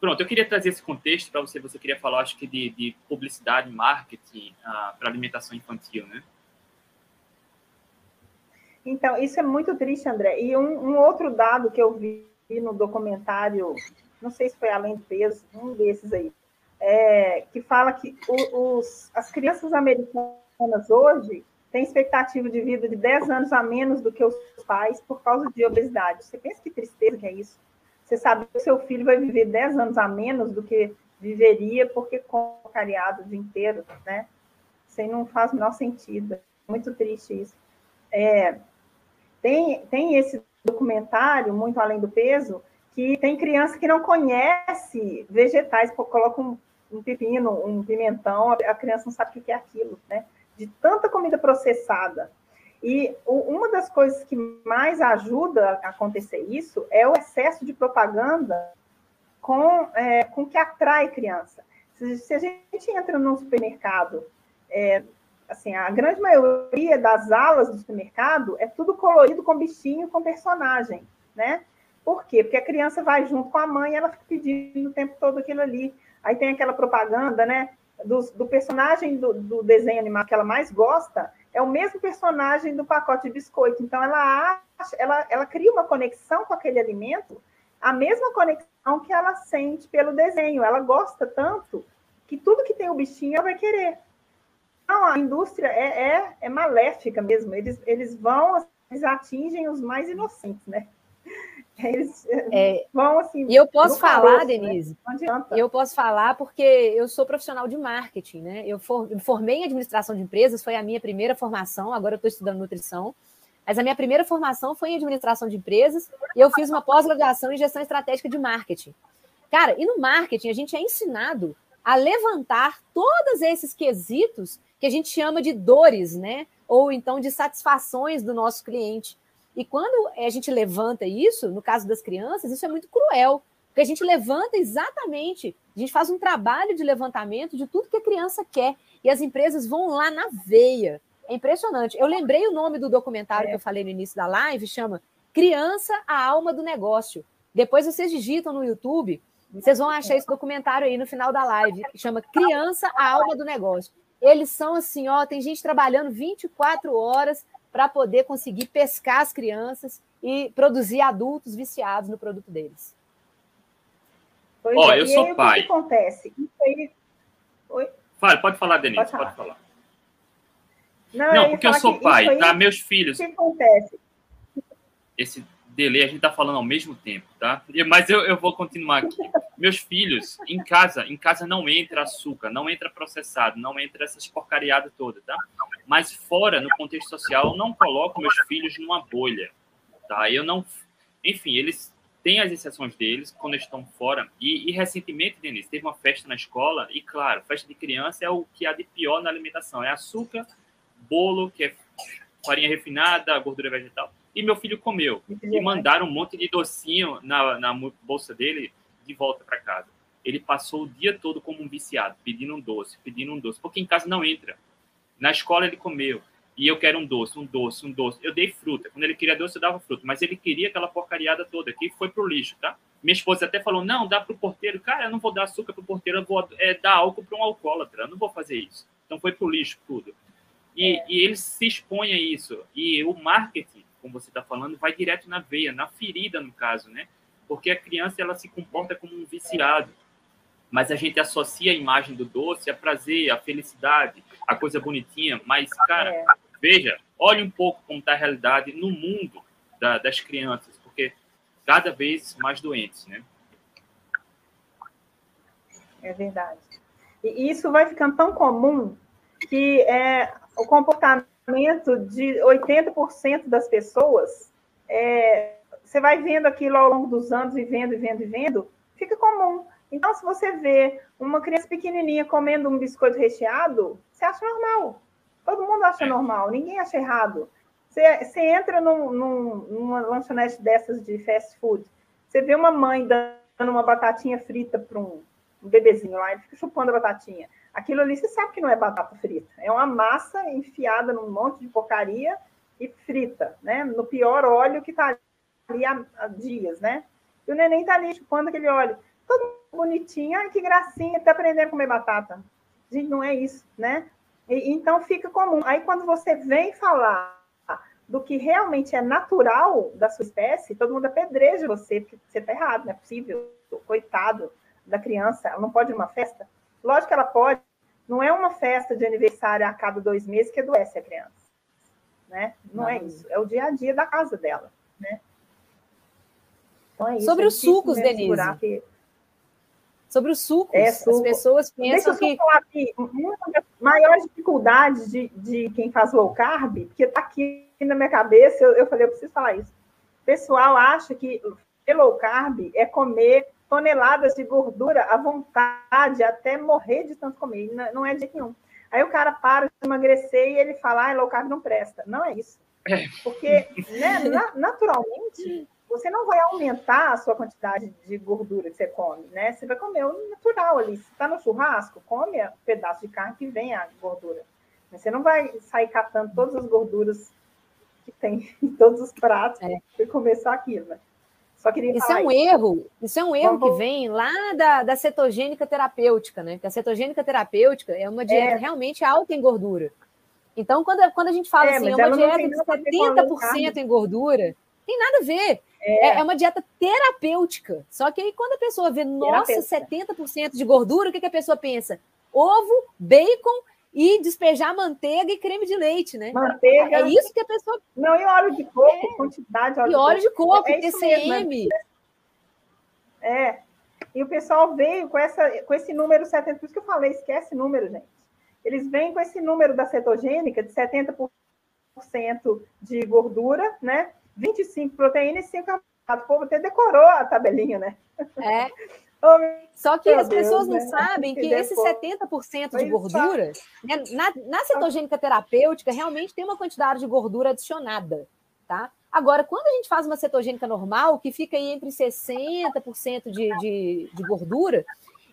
Pronto, eu queria trazer esse contexto para você. Você queria falar, acho que, de, de publicidade, marketing uh, para alimentação infantil, né? Então, isso é muito triste, André. E um, um outro dado que eu vi no documentário, não sei se foi Além do Peso, um desses aí, é, que fala que os, as crianças americanas hoje têm expectativa de vida de 10 anos a menos do que os pais por causa de obesidade. Você pensa que tristeza que é isso? Você sabe que seu filho vai viver 10 anos a menos do que viveria porque come cariado o dia inteiro, né? Isso aí não faz o menor sentido. Muito triste isso. É, tem, tem esse documentário, Muito Além do Peso, que tem criança que não conhece vegetais, coloca um, um pepino, um pimentão, a criança não sabe o que é aquilo, né? De tanta comida processada. E uma das coisas que mais ajuda a acontecer isso é o excesso de propaganda com, é, com que atrai criança. Se, se, a gente entra num supermercado, é, assim, a grande maioria das alas do supermercado é tudo colorido com bichinho, com personagem, né? Por quê? Porque a criança vai junto com a mãe, ela fica pedindo o tempo todo aquilo ali. Aí tem aquela propaganda, né? Do, do personagem do, do, desenho animado que ela mais gosta, é o mesmo personagem do pacote de biscoito. Então, ela acha, ela, ela cria uma conexão com aquele alimento, a mesma conexão que ela sente pelo desenho. Ela gosta tanto que tudo que tem o bichinho ela vai querer. Não, a indústria é, é, é maléfica mesmo. Eles, eles vão, eles atingem os mais inocentes, né? Eles é, vão assim. E eu posso falar, caroço, né? Denise. Né? Não adianta. Eu posso falar porque eu sou profissional de marketing, né? Eu formei em administração de empresas, foi a minha primeira formação. Agora eu estou estudando nutrição. Mas a minha primeira formação foi em administração de empresas e eu fiz uma pós-graduação em gestão estratégica de marketing. Cara, e no marketing a gente é ensinado a levantar todos esses quesitos que a gente chama de dores, né? Ou então de satisfações do nosso cliente. E quando a gente levanta isso, no caso das crianças, isso é muito cruel, porque a gente levanta exatamente, a gente faz um trabalho de levantamento de tudo que a criança quer, e as empresas vão lá na veia. É impressionante. Eu lembrei o nome do documentário é. que eu falei no início da live, chama Criança, a Alma do Negócio. Depois vocês digitam no YouTube, vocês vão achar esse documentário aí no final da live, que chama Criança, a Alma do Negócio. Eles são assim, ó, tem gente trabalhando 24 horas para poder conseguir pescar as crianças e produzir adultos viciados no produto deles. Pois Ó, é. eu sou pai. O que acontece? Isso aí... Oi? Fala, pode falar, Denise, pode falar. Pode falar. Não, Não porque eu sou pai, aí, tá? Meus filhos. O que acontece? Esse delay a gente tá falando ao mesmo tempo, tá? Mas eu, eu vou continuar aqui. Meus filhos, em casa, em casa não entra açúcar, não entra processado, não entra essas porcariadas todas, tá? Mas fora, no contexto social, eu não coloco meus filhos numa bolha, tá? Eu não... Enfim, eles têm as exceções deles quando estão fora. E, e recentemente, Denise, teve uma festa na escola e, claro, festa de criança é o que há de pior na alimentação. É açúcar, bolo, que é farinha refinada, gordura vegetal. E meu filho comeu. E mandaram um monte de docinho na, na bolsa dele de volta para casa. Ele passou o dia todo como um viciado, pedindo um doce, pedindo um doce, porque em casa não entra. Na escola ele comeu. E eu quero um doce, um doce, um doce. Eu dei fruta. Quando ele queria doce, eu dava fruta. Mas ele queria aquela porcariada toda, que foi pro lixo, tá? Minha esposa até falou: não, dá pro porteiro. Cara, eu não vou dar açúcar pro porteiro, eu vou é, dar álcool para um alcoólatra. Eu não vou fazer isso. Então foi pro lixo tudo. E, é. e ele se expõe a isso. E o marketing, como você está falando, vai direto na veia, na ferida, no caso, né? Porque a criança ela se comporta como um viciado. Mas a gente associa a imagem do doce a prazer, a felicidade, a coisa bonitinha. Mas, cara, é. veja, olhe um pouco como está a realidade no mundo da, das crianças, porque cada vez mais doentes, né? É verdade. E isso vai ficando tão comum que é, o comportamento de 80% das pessoas, é, você vai vendo aquilo ao longo dos anos, e vendo, e vendo, e vendo, fica comum. Então, se você vê uma criança pequenininha comendo um biscoito recheado, você acha normal. Todo mundo acha normal, ninguém acha errado. Você, você entra num, num, numa lanchonete dessas de fast food, você vê uma mãe dando uma batatinha frita para um, um bebezinho lá, ele fica chupando a batatinha. Aquilo ali você sabe que não é batata frita, é uma massa enfiada num monte de porcaria e frita, né? No pior óleo que está ali há, há, dias, né? E o neném está ali chupando aquele óleo. Todo bonitinho, ai que gracinha, está aprendendo a comer batata. Gente, não é isso, né? E, então fica comum. Aí quando você vem falar do que realmente é natural da sua espécie, todo mundo apedreja você, porque você está errado, não é possível. Coitado da criança, ela não pode ir uma festa. Lógico que ela pode, não é uma festa de aniversário a cada dois meses que adoece a criança. Né? Não, é não. é isso, é o dia a dia da casa dela. Né? Então é isso, Sobre é os sucos, Denise. Que... Sobre os sucos, é, suco. as pessoas pensam Deixa eu que. Falar aqui, uma das maiores dificuldades de, de quem faz low carb, porque está aqui na minha cabeça, eu, eu falei, eu preciso falar isso. O pessoal acha que low carb é comer toneladas de gordura à vontade, até morrer de tanto comer. Não é de nenhum. Aí o cara para de emagrecer e ele fala, ah, low carb não presta. Não é isso. Porque, né, naturalmente, você não vai aumentar a sua quantidade de gordura que você come, né? Você vai comer o natural ali. Se está no churrasco, come um pedaço de carne que vem a gordura. Mas você não vai sair catando todas as gorduras que tem em todos os pratos é. e comer só aquilo, né? Isso é um isso. erro, isso é um erro Vamos... que vem lá da, da cetogênica terapêutica, né? Que a cetogênica terapêutica é uma dieta é. realmente alta em gordura. Então, quando, quando a gente fala é, assim, é uma dieta de 70% em gordura, tem nada a ver. É. é. é. uma dieta terapêutica. Só que aí, quando a pessoa vê, nossa, 70% de gordura, o que, que a pessoa pensa? Ovo, bacon e despejar manteiga e creme de leite, né? Manteiga. É isso que a pessoa. Não, e óleo de coco, é. quantidade de óleo e óleo de coco, é TCM. É. E o pessoal veio com, essa, com esse número 70, por isso que eu falei, esquece número, gente. Eles vêm com esse número da cetogênica de 70% de gordura, né? 25 proteína e 5 carboidrato. O povo até decorou a tabelinha, né? É. Só que as Deus, pessoas não né? sabem que, que esse 70% de gordura, né, na, na cetogênica terapêutica, realmente tem uma quantidade de gordura adicionada, tá? Agora, quando a gente faz uma cetogênica normal, que fica aí entre 60% de, de, de gordura,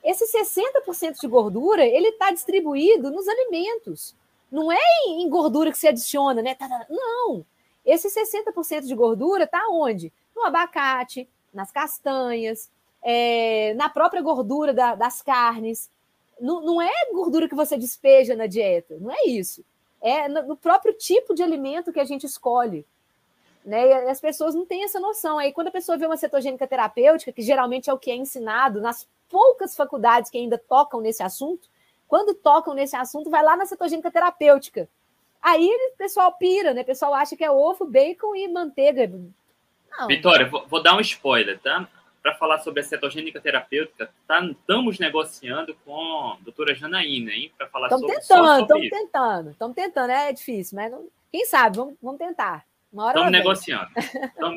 esse 60% de gordura, ele está distribuído nos alimentos. Não é em gordura que se adiciona, né? Não. Esse 60% de gordura está onde? No abacate, nas castanhas, é, na própria gordura da, das carnes. Não, não, é gordura que você despeja na dieta, não é isso. É no, próprio tipo de alimento que a gente escolhe. Né? E as pessoas não têm essa noção. Aí, quando a pessoa vê uma cetogênica terapêutica, que geralmente é o que é ensinado nas poucas faculdades que ainda tocam nesse assunto, quando tocam nesse assunto, vai lá na cetogênica terapêutica. Aí o pessoal pira, né? O pessoal acha que é ovo, bacon e manteiga. Não. Vitória, vou, vou dar um spoiler, tá? Para falar sobre a cetogênica terapêutica, tá, estamos negociando com a doutora Janaína, hein? Para falar tamo sobre tentando, Estamos tentando, estamos tentando. É difícil, mas não... quem sabe, vamos, vamos tentar. Estamos negociando. Então,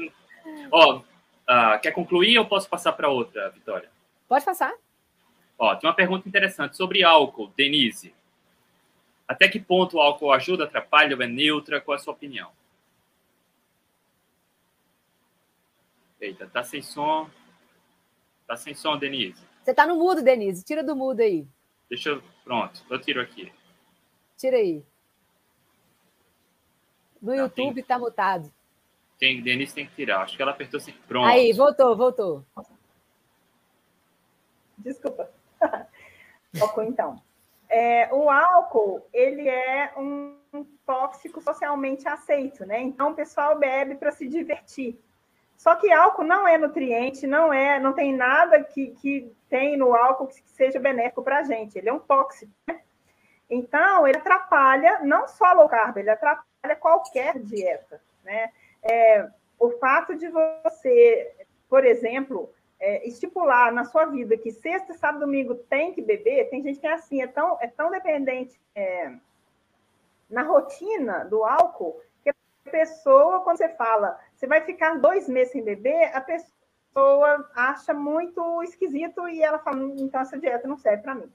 ó, uh, quer concluir ou posso passar para outra, Vitória? Pode passar. Ó, tem uma pergunta interessante sobre álcool, Denise. Até que ponto o álcool ajuda, atrapalha ou é neutra? Qual é a sua opinião? Eita, tá sem som. Tá sem som, Denise. Você tá no mudo, Denise. Tira do mudo aí. Deixa eu. Pronto, eu tiro aqui. Tira aí. No Não, YouTube tem... tá mutado. Tem, Denise tem que tirar. Acho que ela apertou assim. Pronto. Aí, voltou, voltou. Desculpa. Foco então. É, o álcool, ele é um, um tóxico socialmente aceito, né? Então o pessoal bebe para se divertir. Só que álcool não é nutriente, não é, não tem nada que, que tem no álcool que seja benéfico para a gente. Ele é um tóxico. Né? Então, ele atrapalha não só low carb, ele atrapalha qualquer dieta. Né? É, o fato de você, por exemplo, é, estipular na sua vida que sexta, sábado, domingo tem que beber, tem gente que é assim, é tão, é tão dependente é, na rotina do álcool, que a pessoa, quando você fala, você vai ficar dois meses sem beber, a pessoa acha muito esquisito e ela fala, hum, então essa dieta não serve para mim.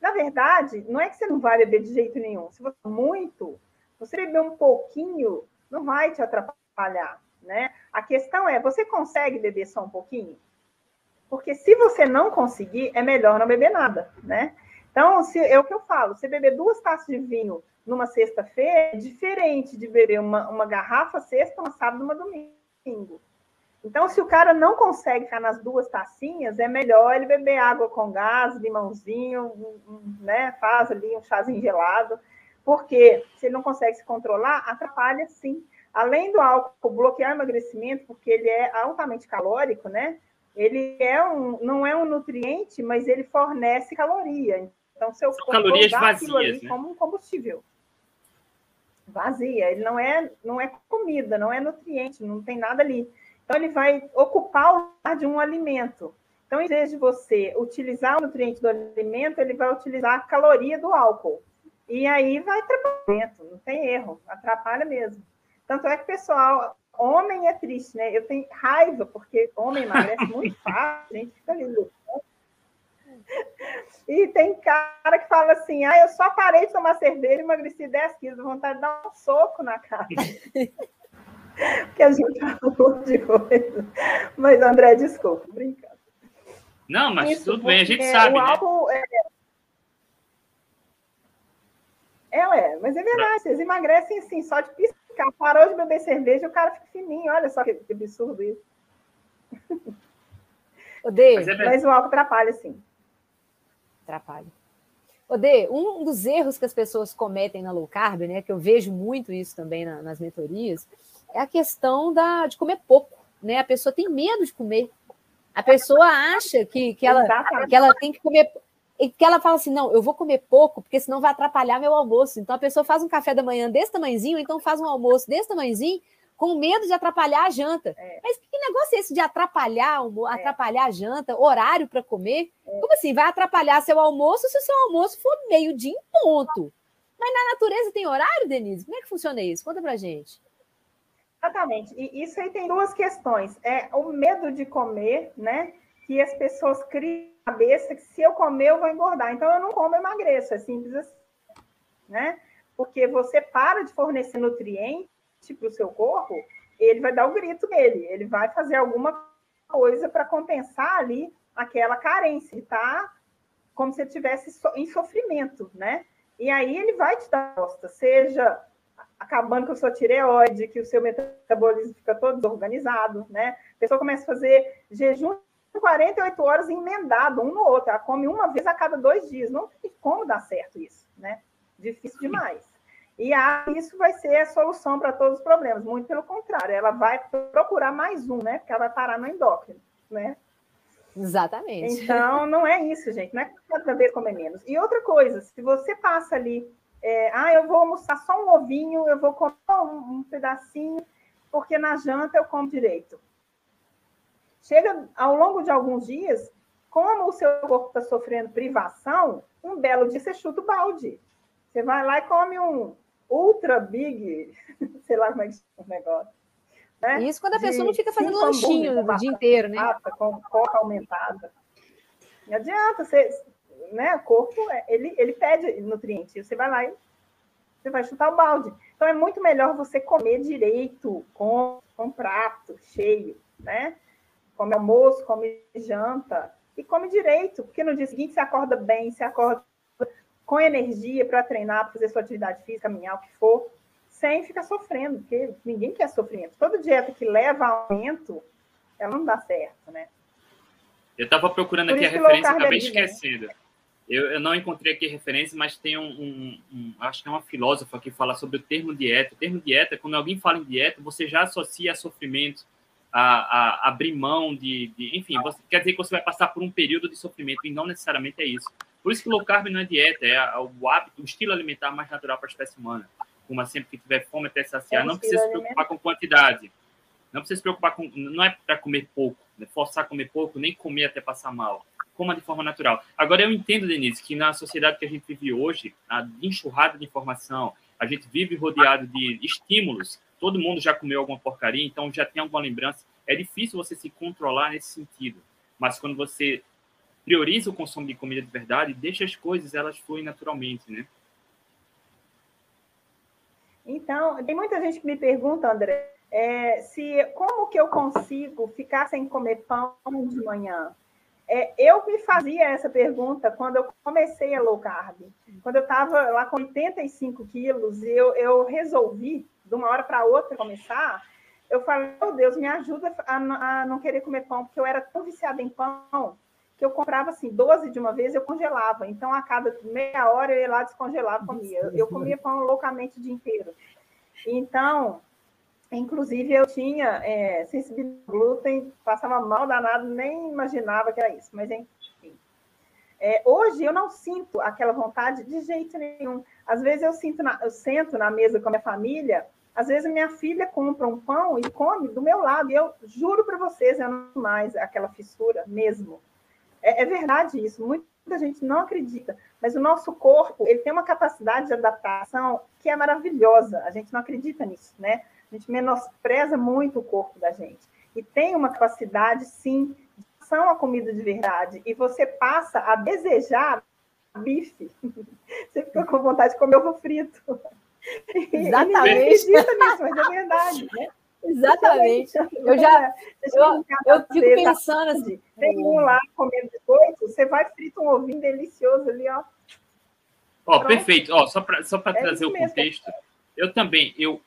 Na verdade, não é que você não vai beber de jeito nenhum. Se você muito, você beber um pouquinho, não vai te atrapalhar, né? A questão é, você consegue beber só um pouquinho? Porque se você não conseguir, é melhor não beber nada, né? Então, se, é o que eu falo, você beber duas taças de vinho numa sexta-feira é diferente de beber uma, uma garrafa sexta, uma sábado, uma domingo. Então, se o cara não consegue ficar nas duas tacinhas, é melhor ele beber água com gás, limãozinho, né? Faz ali um chazinho gelado, porque se ele não consegue se controlar, atrapalha sim. Além do álcool bloquear o emagrecimento, porque ele é altamente calórico, né? ele é um, não é um nutriente, mas ele fornece caloria. Então, seu São calorias vazias, né? como um combustível. Vazia, ele não é, não é comida, não é nutriente, não tem nada ali. Então, ele vai ocupar o lugar de um alimento. Então, em vez de você utilizar o nutriente do alimento, ele vai utilizar a caloria do álcool. E aí vai atrapalhar, não tem erro, atrapalha mesmo. Tanto é que pessoal homem é triste, né? Eu tenho raiva, porque homem emagrece muito fácil, a gente fica ali E tem cara que fala assim: ah, eu só parei de tomar cerveja e emagreci 10 quilos, vontade de dar um soco na cara. Porque a gente falou de coisa. Mas, André, desculpa, brincando. Não, mas Isso, tudo bem, a gente sabe. O né? álcool é... é, é, mas é verdade, vocês emagrecem assim, só de piscar parou de beber cerveja e o cara fica fininho. Olha só que, que absurdo isso. Odê, mas, é mas o álcool atrapalha, sim. Atrapalha. Odê, um dos erros que as pessoas cometem na low carb, né, que eu vejo muito isso também na, nas mentorias, é a questão da, de comer pouco. Né? A pessoa tem medo de comer. A pessoa acha que, que, ela, que ela tem que comer e que ela fala assim: não, eu vou comer pouco, porque senão vai atrapalhar meu almoço. Então a pessoa faz um café da manhã desse tamanhozinho, então faz um almoço desse tamanhozinho, com medo de atrapalhar a janta. É. Mas que negócio é esse de atrapalhar, é. atrapalhar a janta, horário para comer? É. Como assim? Vai atrapalhar seu almoço se o seu almoço for meio-dia em ponto. Mas na natureza tem horário, Denise? Como é que funciona isso? Conta pra gente. Exatamente. E isso aí tem duas questões. É o medo de comer, né? Que as pessoas criam cabeça que se eu comer eu vou engordar. Então eu não como, eu emagreço. É simples assim, né? Porque você para de fornecer nutriente para o seu corpo ele vai dar o grito dele, ele vai fazer alguma coisa para compensar ali aquela carência, está como se estivesse em sofrimento, né? E aí ele vai te dar resposta, seja acabando com a sua tireoide, que o seu metabolismo fica todo desorganizado, né? A pessoa começa a fazer jejum 48 horas emendado um no outro, ela come uma vez a cada dois dias. Não tem como dar certo isso, né? Difícil demais. E aí, isso vai ser a solução para todos os problemas. Muito pelo contrário, ela vai procurar mais um, né? Porque ela vai parar no endócrino, né? Exatamente. Então, não é isso, gente. Não é cada vez comer menos. E outra coisa, se você passa ali, é, ah, eu vou almoçar só um ovinho, eu vou comer um, um pedacinho, porque na janta eu como direito. Chega ao longo de alguns dias, como o seu corpo está sofrendo privação, um belo dia você chuta o balde. Você vai lá e come um ultra big, sei lá como é que chama o negócio. Né? Isso quando a pessoa não fica fazendo lanchinho o dia inteiro, né? Com coca aumentada. Não adianta, você, né? O corpo, é, ele, ele pede nutrientes. Você vai lá e você vai chutar o balde. Então é muito melhor você comer direito, com, com prato cheio, né? Come almoço, come janta e come direito, porque no dia seguinte você acorda bem, você acorda com energia para treinar, para fazer sua atividade física, caminhar, o que for, sem ficar sofrendo, porque ninguém quer sofrimento. Toda dieta que leva a aumento, ela não dá certo, né? Eu estava procurando Por aqui a referência, acabei esquecendo. Né? Eu, eu, não encontrei aqui referência, mas tem um, um, um, acho que é uma filósofa que fala sobre o termo dieta. O termo dieta, quando alguém fala em dieta, você já associa a sofrimento, a, a, a abrir mão de, de enfim, você, quer dizer que você vai passar por um período de sofrimento e não necessariamente é isso. Por isso que low carb não é dieta, é o hábito, o estilo alimentar mais natural para a espécie humana. Como sempre que tiver fome até saciar, é não precisa se preocupar com quantidade. Não precisa se preocupar com. Não é para comer pouco, né? forçar a comer pouco, nem comer até passar mal. Coma de forma natural. Agora, eu entendo, Denise, que na sociedade que a gente vive hoje, a enxurrada de informação, a gente vive rodeado de estímulos. Todo mundo já comeu alguma porcaria, então já tem alguma lembrança. É difícil você se controlar nesse sentido. Mas quando você prioriza o consumo de comida de verdade, deixa as coisas elas fluem naturalmente, né? Então, tem muita gente que me pergunta, André, é, se como que eu consigo ficar sem comer pão de manhã? É, eu me fazia essa pergunta quando eu comecei a low carb. Quando eu estava lá com 85 quilos, eu, eu resolvi, de uma hora para outra, começar. Eu falei, meu Deus, me ajuda a, a não querer comer pão, porque eu era tão viciada em pão que eu comprava assim, 12 de uma vez, eu congelava. Então, a cada meia hora eu ia lá descongelava, comia. Eu comia pão loucamente o dia inteiro. Então, inclusive, eu tinha é, sensibilidade ao glúten, passava mal danado, nem imaginava que era isso, mas enfim. É, hoje eu não sinto aquela vontade de jeito nenhum. Às vezes eu sinto, na, eu sento na mesa com a minha família, às vezes minha filha compra um pão e come do meu lado, e eu juro para vocês, eu não mais aquela fissura mesmo. É, é, verdade isso, muita gente não acredita, mas o nosso corpo ele tem uma capacidade de adaptação que é maravilhosa. A gente não acredita nisso, né? A gente menospreza muito o corpo da gente. E tem uma capacidade, sim, de ação a comida de verdade. E você passa a desejar bife. Você fica com vontade de comer ovo frito. Exatamente. E acredita nisso, mas é verdade, né? Exatamente. Eu já eu, eu fico pensando assim. Tem um lá comendo biscoito, você vai frito um ovinho delicioso ali, ó. Ó, perfeito. Ó, só para só é trazer o contexto, eu também eu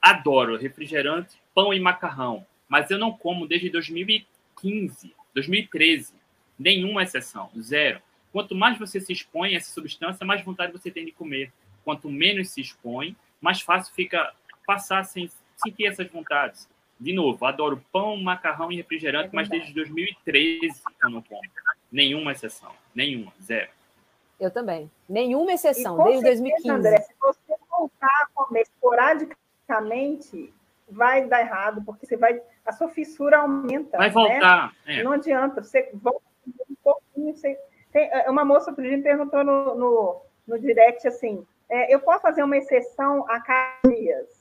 adoro refrigerante, pão e macarrão, mas eu não como desde 2015, 2013. Nenhuma exceção, zero. Quanto mais você se expõe a essa substância, mais vontade você tem de comer. Quanto menos se expõe, mais fácil fica passar sem sentir essas vontades. De novo, adoro pão, macarrão e refrigerante, é mas desde 2013 eu não como. Nenhuma exceção. Nenhuma. Zero. Eu também. Nenhuma exceção, desde 2015. André, se você voltar a comer esporadicamente, vai dar errado, porque você vai. A sua fissura aumenta. Vai voltar. Né? É. Não adianta. Você volta um pouquinho. Você... Tem, uma moça outro dia me perguntou no, no, no direct assim: é, eu posso fazer uma exceção a cada dias?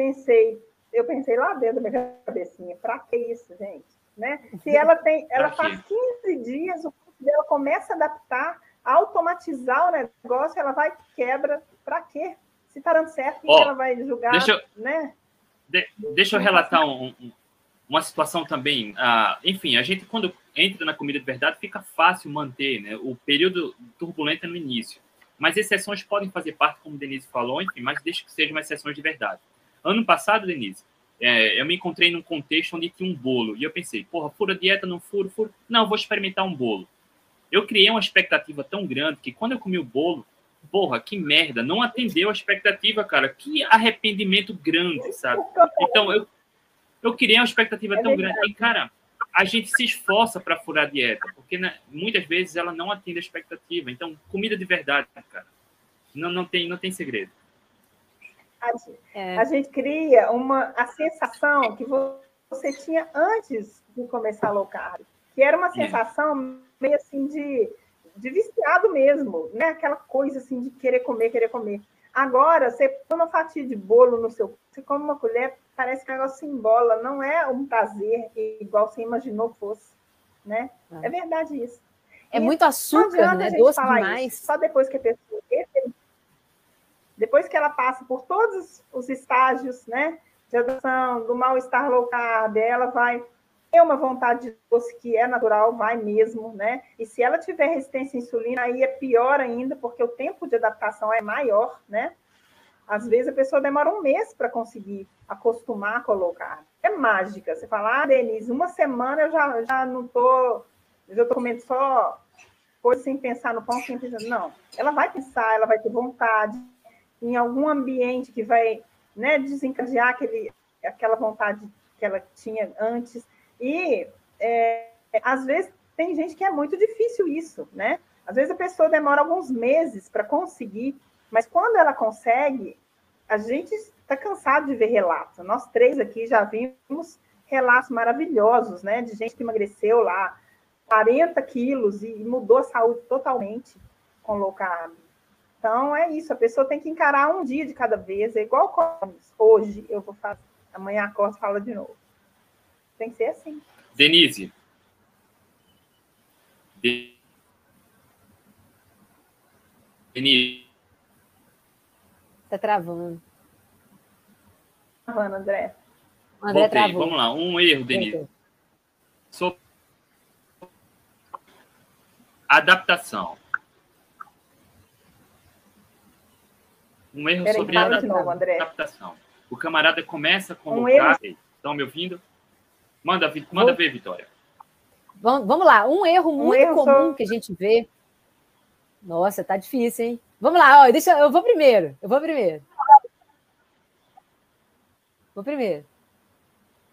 Pensei, eu pensei lá dentro da minha cabecinha, para que isso, gente? Né? Se ela tem, ela faz 15 dias, o corpo dela começa a adaptar, a automatizar o negócio, ela vai quebra, para quê? Se está dando certo, oh, ela vai julgar, deixa eu, né? de, deixa eu relatar um, um, uma situação também. Ah, enfim, a gente, quando entra na comida de verdade, fica fácil manter né, o período turbulento no início. Mas exceções podem fazer parte, como Denise falou, enfim, mas deixa que sejam exceções de verdade. Ano passado, Denise, é, eu me encontrei num contexto onde tinha um bolo. E eu pensei, porra, fura dieta, não furo, furo. Não, vou experimentar um bolo. Eu criei uma expectativa tão grande que quando eu comi o bolo, porra, que merda, não atendeu a expectativa, cara. Que arrependimento grande, sabe? Então, eu, eu criei uma expectativa tão grande. E, cara, a gente se esforça para furar a dieta, porque né, muitas vezes ela não atende a expectativa. Então, comida de verdade, cara, não, não, tem, não tem segredo. A, é. a gente cria uma, a sensação que você tinha antes de começar low carb, que era uma é. sensação é. meio assim de, de viciado mesmo, né? Aquela coisa assim de querer comer, querer comer. Agora, você põe uma fatia de bolo no seu. Você come uma colher, parece que o negócio se embola. Não é um prazer igual você imaginou fosse. Né? É, é verdade isso. É e muito açúcar, né? Doce demais. Isso, só depois que a pessoa. Depois que ela passa por todos os estágios, né? De adoção, do mal-estar low carb, ela vai ter uma vontade de doce que é natural, vai mesmo, né? E se ela tiver resistência à insulina, aí é pior ainda, porque o tempo de adaptação é maior, né? Às vezes a pessoa demora um mês para conseguir acostumar a colocar. É mágica. Você fala, ah, Denise, uma semana eu já, já não tô, já tô comendo só coisa sem pensar no pão, sem pensar. Não, ela vai pensar, ela vai ter vontade em algum ambiente que vai né, desencadear aquele, aquela vontade que ela tinha antes. E é, às vezes tem gente que é muito difícil isso, né? Às vezes a pessoa demora alguns meses para conseguir, mas quando ela consegue, a gente está cansado de ver relatos. Nós três aqui já vimos relatos maravilhosos, né? De gente que emagreceu lá 40 quilos e mudou a saúde totalmente com low carb. Então é isso, a pessoa tem que encarar um dia de cada vez, é igual hoje eu vou fazer, amanhã acordo e fala de novo. Tem que ser assim. Denise. Denise. Tá travando. Travando, André. André Voltei. Travou. Vamos lá, um erro, Denise. Sou... Adaptação. Um erro Peraí, sobre a adaptação. O camarada começa a colocar. Um Estão me ouvindo? Manda, manda ver, Vitória. Vamos lá, um erro muito um erro comum só... que a gente vê. Nossa, tá difícil, hein? Vamos lá, ó, deixa, eu vou primeiro. Eu vou primeiro. Vou primeiro.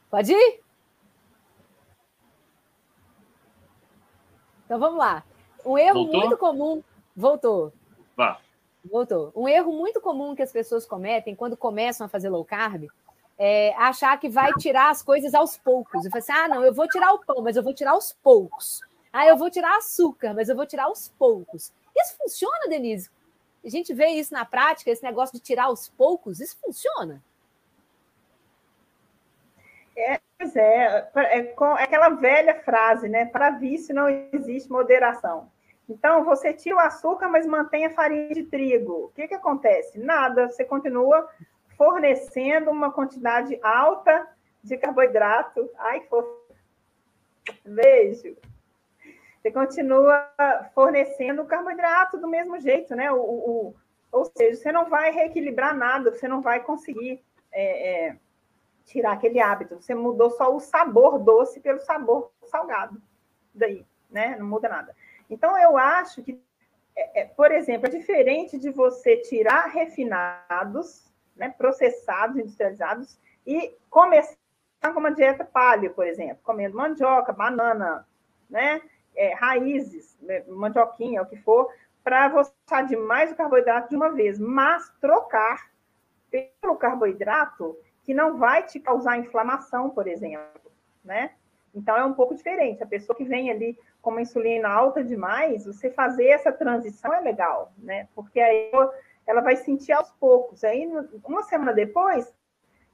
Pode ir? Então vamos lá. Um erro Voltou? muito comum. Voltou. Vá. Voltou. Um erro muito comum que as pessoas cometem quando começam a fazer low carb é, achar que vai tirar as coisas aos poucos. E fala assim: ah, não, eu vou tirar o pão, mas eu vou tirar aos poucos. Ah, eu vou tirar açúcar, mas eu vou tirar aos poucos. Isso funciona, Denise? A gente vê isso na prática, esse negócio de tirar aos poucos, isso funciona? É, pois é, é, é aquela velha frase, né? Para vício não existe moderação. Então, você tira o açúcar, mas mantém a farinha de trigo. O que, que acontece? Nada, você continua fornecendo uma quantidade alta de carboidrato. Ai, que fofo. Beijo. Você continua fornecendo carboidrato do mesmo jeito, né? O, o, ou seja, você não vai reequilibrar nada, você não vai conseguir é, é, tirar aquele hábito. Você mudou só o sabor doce pelo sabor salgado. Daí, né? Não muda nada. Então, eu acho que, é, é por exemplo, é diferente de você tirar refinados né, processados, industrializados, e começar com uma dieta paleo, por exemplo, comendo mandioca, banana, né, é, raízes, né, mandioquinha, o que for, para você de mais o carboidrato de uma vez, mas trocar pelo carboidrato que não vai te causar inflamação, por exemplo, né? Então é um pouco diferente. A pessoa que vem ali com uma insulina alta demais, você fazer essa transição é legal, né? Porque aí ela vai sentir aos poucos. Aí, uma semana depois,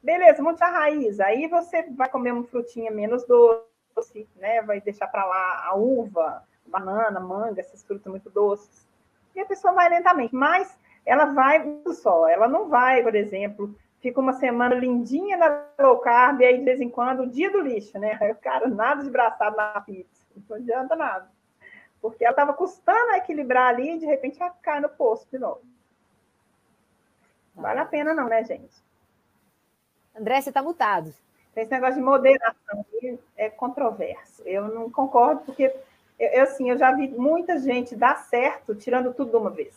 beleza, tirar a raiz. Aí você vai comer uma frutinha menos doce, né? Vai deixar para lá a uva, banana, manga, essas frutas muito doces. E a pessoa vai lentamente, mas ela vai só. Ela não vai, por exemplo, fica uma semana lindinha na low carb, e aí de vez em quando o dia do lixo, né? O cara nada de braçado na pizza, não adianta nada. Porque ela estava custando a equilibrar ali e de repente ela cai no poço de novo. Vale a pena, não, né, gente? André, você está mutado. Esse negócio de moderação é controverso. Eu não concordo, porque eu, assim, eu já vi muita gente dar certo tirando tudo de uma vez.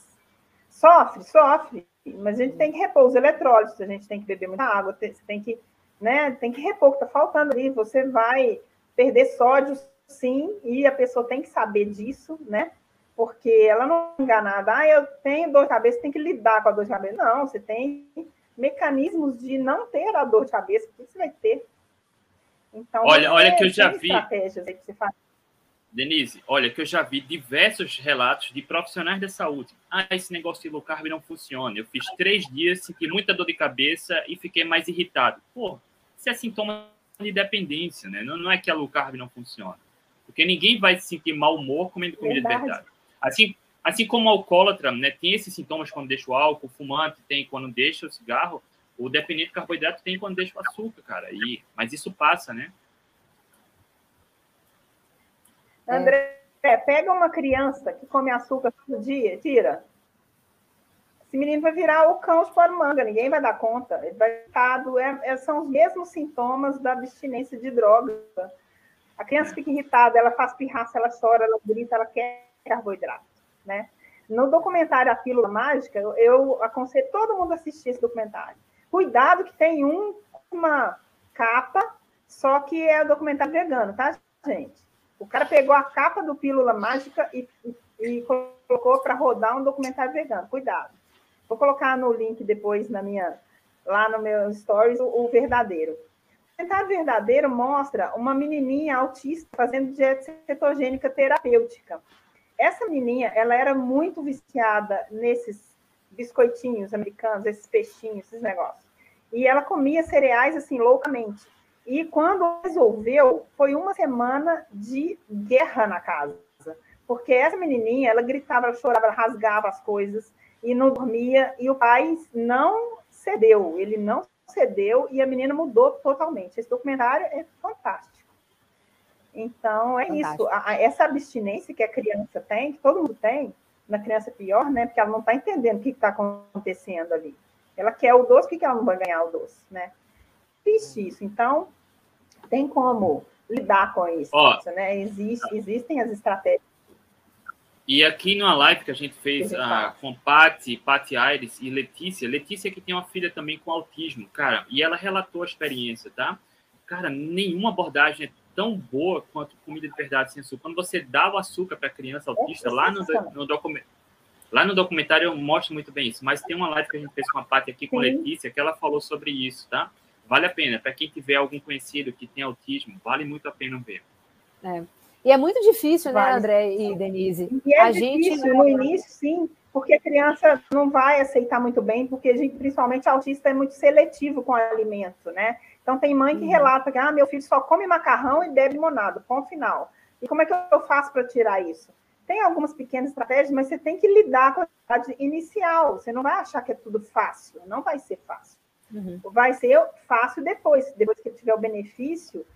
Sofre, sofre, mas a gente tem que repor os eletrólitos, a gente tem que beber muita água, tem, tem que, né, tem que repor o que está faltando ali. Você vai perder sódio, sim, e a pessoa tem que saber disso, né? Porque ela não é enganada. Ah, eu tenho dor de cabeça, tem que lidar com a dor de cabeça. Não, você tem mecanismos de não ter a dor de cabeça, que você vai ter. Então, olha, olha que eu já vi. Estratégias aí que você faz. Denise, olha que eu já vi diversos relatos de profissionais da saúde. Ah, esse negócio de low carb não funciona. Eu fiz três dias, senti muita dor de cabeça e fiquei mais irritado. Pô, isso é sintoma de dependência, né? Não, não é que a low carb não funciona. Porque ninguém vai se sentir mau humor comendo comida verdade. de verdade. Assim, assim como o alcoólatra, né, tem esses sintomas quando deixa o álcool, o fumante tem quando deixa o cigarro, o dependente de carboidrato tem quando deixa o açúcar, cara. E, mas isso passa, né? André, pega uma criança que come açúcar todo dia, tira. Esse menino vai virar o cão de manga, ninguém vai dar conta. Ele vai estar é, é, são os mesmos sintomas da abstinência de droga. A criança fica irritada, ela faz pirraça, ela chora, ela grita, ela quer carboidrato, né? No documentário A Pílula Mágica, eu, aconselho todo mundo a assistir esse documentário. Cuidado que tem um, uma capa, só que é o documentário vegano, tá, gente? O cara pegou a capa do Pílula Mágica e, e, e colocou para rodar um documentário vegano. Cuidado. Vou colocar no link depois na minha, lá no meu stories o, o verdadeiro. O documentário verdadeiro mostra uma menininha autista fazendo dieta cetogênica terapêutica. Essa menininha, ela era muito viciada nesses biscoitinhos americanos, esses peixinhos, esses negócios. E ela comia cereais assim loucamente. E quando resolveu, foi uma semana de guerra na casa. Porque essa menininha, ela gritava, ela chorava, ela rasgava as coisas e não dormia. E o pai não cedeu, ele não cedeu e a menina mudou totalmente. Esse documentário é fantástico. Então, é fantástico. isso. A, a, essa abstinência que a criança tem, que todo mundo tem, na criança pior, né? Porque ela não está entendendo o que está acontecendo ali. Ela quer o doce, por que ela não vai ganhar o doce, né? Triste isso. Então, tem como lidar com isso, Ó, né? Existe, existem as estratégias. E aqui numa live que a gente fez uh, com Paty, Paty Aires e Letícia, Letícia que tem uma filha também com autismo, cara, e ela relatou a experiência, tá? Cara, nenhuma abordagem é tão boa quanto comida de verdade sem açúcar. Quando você dá o açúcar para a criança autista, é lá no, no documento, Lá no documentário eu mostro muito bem isso, mas tem uma live que a gente fez com a Paty aqui com Sim. Letícia que ela falou sobre isso, tá? Vale a pena. Para quem tiver algum conhecido que tem autismo, vale muito a pena ver. É. E é muito difícil, né, vale. né, André e Denise? E é a difícil, gente... no início, sim, porque a criança não vai aceitar muito bem, porque a gente, principalmente autista, é muito seletivo com o alimento, né? Então tem mãe que uhum. relata que ah, meu filho só come macarrão e bebe limonada, ponto final. E como é que eu faço para tirar isso? Tem algumas pequenas estratégias, mas você tem que lidar com a idade inicial. Você não vai achar que é tudo fácil, não vai ser fácil. Uhum. Vai ser fácil depois, depois que ele tiver o benefício,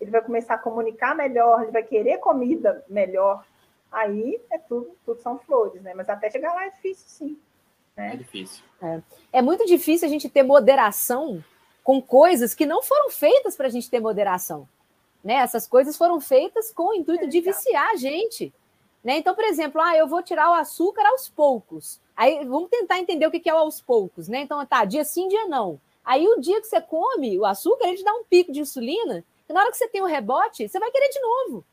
ele vai começar a comunicar melhor, ele vai querer comida melhor. Aí é tudo, tudo são flores, né? Mas até chegar lá é difícil, sim. Né? É difícil. É. é muito difícil a gente ter moderação com coisas que não foram feitas para a gente ter moderação. Né? Essas coisas foram feitas com o intuito é de viciar a gente. Né? Então, por exemplo, ah, eu vou tirar o açúcar aos poucos. Aí vamos tentar entender o que é o aos poucos, né? Então, tá, dia sim, dia não. Aí o dia que você come o açúcar, ele te dá um pico de insulina, e na hora que você tem o um rebote, você vai querer de novo.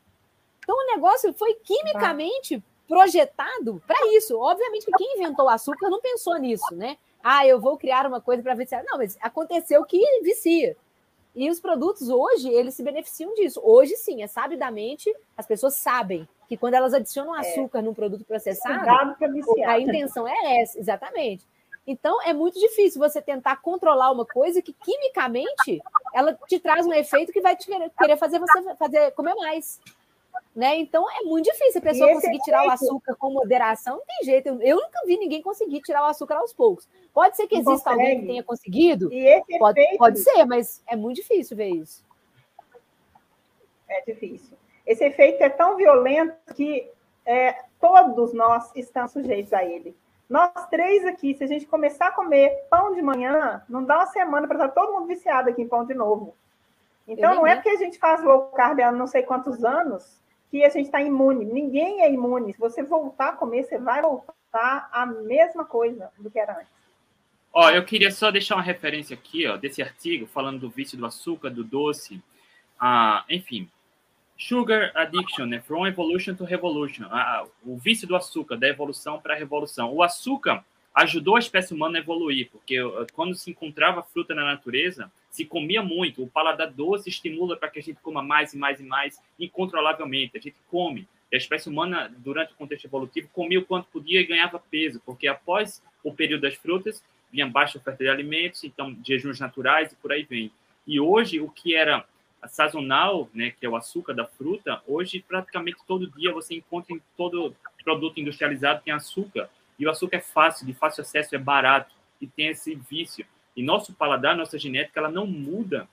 Então o negócio foi quimicamente projetado para isso. Obviamente que quem inventou o açúcar não pensou nisso, né? Ah, eu vou criar uma coisa para viciar. Não, mas aconteceu que vicia. E os produtos hoje, eles se beneficiam disso. Hoje sim, é sabidamente, as pessoas sabem que quando elas adicionam é. açúcar é. num produto processado, a intenção é essa, exatamente. Então é muito difícil você tentar controlar uma coisa que quimicamente ela te traz um efeito que vai te querer fazer você fazer comer mais. Né? Então é muito difícil a pessoa conseguir tirar o açúcar com moderação, não tem jeito. Eu, eu, nunca vi ninguém conseguir tirar o açúcar aos poucos. Pode ser que exista alguém que tenha conseguido, pode, efeito... pode ser, mas é muito difícil ver isso. É difícil. Esse efeito é tão violento que é, todos nós estamos sujeitos a ele. Nós três aqui, se a gente começar a comer pão de manhã, não dá uma semana para estar todo mundo viciado aqui em pão de novo. Então, não é porque a gente faz low carb há não sei quantos anos que a gente está imune. Ninguém é imune. Se você voltar a comer, você vai voltar a mesma coisa do que era antes. Ó, eu queria só deixar uma referência aqui, ó, desse artigo falando do vício do açúcar, do doce. Ah, enfim, Sugar Addiction, né? From Evolution to Revolution. Ah, o vício do açúcar, da evolução para a revolução. O açúcar ajudou a espécie humana a evoluir, porque ah, quando se encontrava fruta na natureza, se comia muito. O paladar doce estimula para que a gente coma mais e mais e mais, incontrolavelmente. A gente come. E a espécie humana, durante o contexto evolutivo, comia o quanto podia e ganhava peso, porque após o período das frutas, vinha baixa oferta de alimentos, então jejuns naturais e por aí vem. E hoje, o que era sazonal, né, que é o açúcar da fruta, hoje praticamente todo dia você encontra em todo produto industrializado tem açúcar. E o açúcar é fácil, de fácil acesso, é barato e tem esse vício. E nosso paladar, nossa genética, ela não muda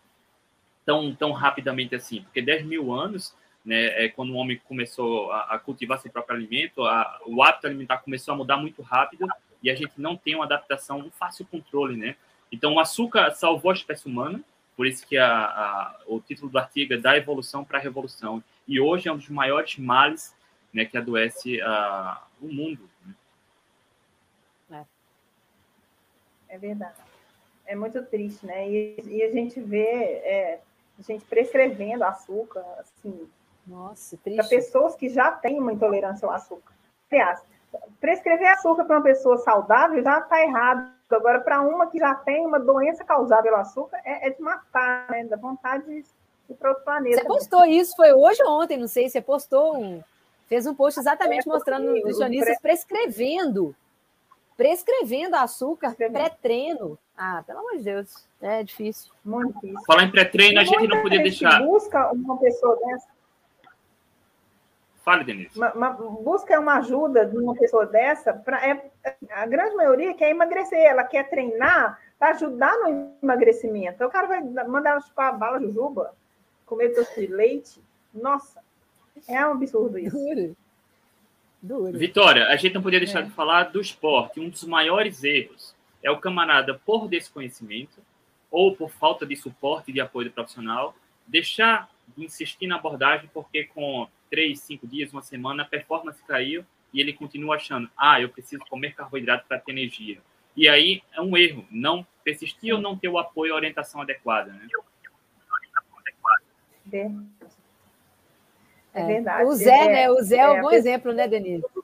tão, tão rapidamente assim, porque 10 mil anos, né, é quando o homem começou a, a cultivar seu próprio alimento, a, o hábito alimentar começou a mudar muito rápido e a gente não tem uma adaptação, um fácil controle, né? Então, o açúcar salvou a espécie humana, por isso que a, a, o título do artigo é Da Evolução para a Revolução. E hoje é um dos maiores males né, que adoece uh, o mundo. Né? É. é verdade. É muito triste, né? E, e a gente vê é, a gente prescrevendo açúcar, assim. Nossa, triste. Para pessoas que já têm uma intolerância ao açúcar. Aliás, prescrever açúcar para uma pessoa saudável já está errado Agora, para uma que já tem uma doença causada pelo açúcar, é, é de matar, né? Da vontade de ir para outro planeta. Você postou isso, foi hoje ou ontem, não sei, você postou um. Fez um post exatamente é, mostrando nutricionistas pre... prescrevendo. Prescrevendo açúcar pré-treino. Ah, pelo amor de Deus, é difícil. Muito difícil. Falar em pré-treino, a gente não podia deixar. busca uma pessoa dessa Fale, Denise. Uma, uma, busca uma ajuda de uma pessoa dessa, pra, é, a grande maioria quer emagrecer, ela quer treinar para ajudar no emagrecimento. Então, o cara vai mandar ela chupar a bala jujuba, comer doce de leite. Nossa, é um absurdo isso. Duro. Duro. Vitória, a gente não podia deixar é. de falar do esporte. Um dos maiores erros é o camarada, por desconhecimento ou por falta de suporte e de apoio do profissional, deixar de insistir na abordagem, porque com três, cinco dias, uma semana, a performance caiu e ele continua achando, ah, eu preciso comer carboidrato para ter energia. E aí é um erro, não persistir ou não ter o apoio e a orientação adequada, né? É verdade. O Zé, é, né? O Zé é, um bom exemplo, né, Denise?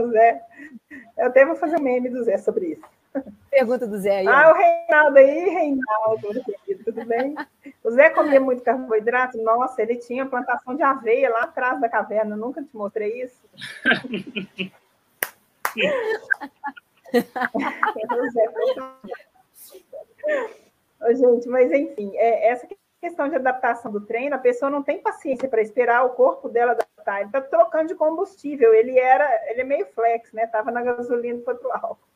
o Zé. Eu até vou fazer um meme do Zé sobre isso. Pergunta do Zé aí. Ah, o Reinaldo aí, Reinaldo, tudo bem? O Zé comia muito carboidrato? Nossa, ele tinha plantação de aveia lá atrás da caverna, nunca te mostrei isso. gente, mas enfim, é, essa questão de adaptação do treino, a pessoa não tem paciência para esperar o corpo dela adaptar. Ele está trocando de combustível. Ele era, ele é meio flex, né? Tava na gasolina foi pro álcool.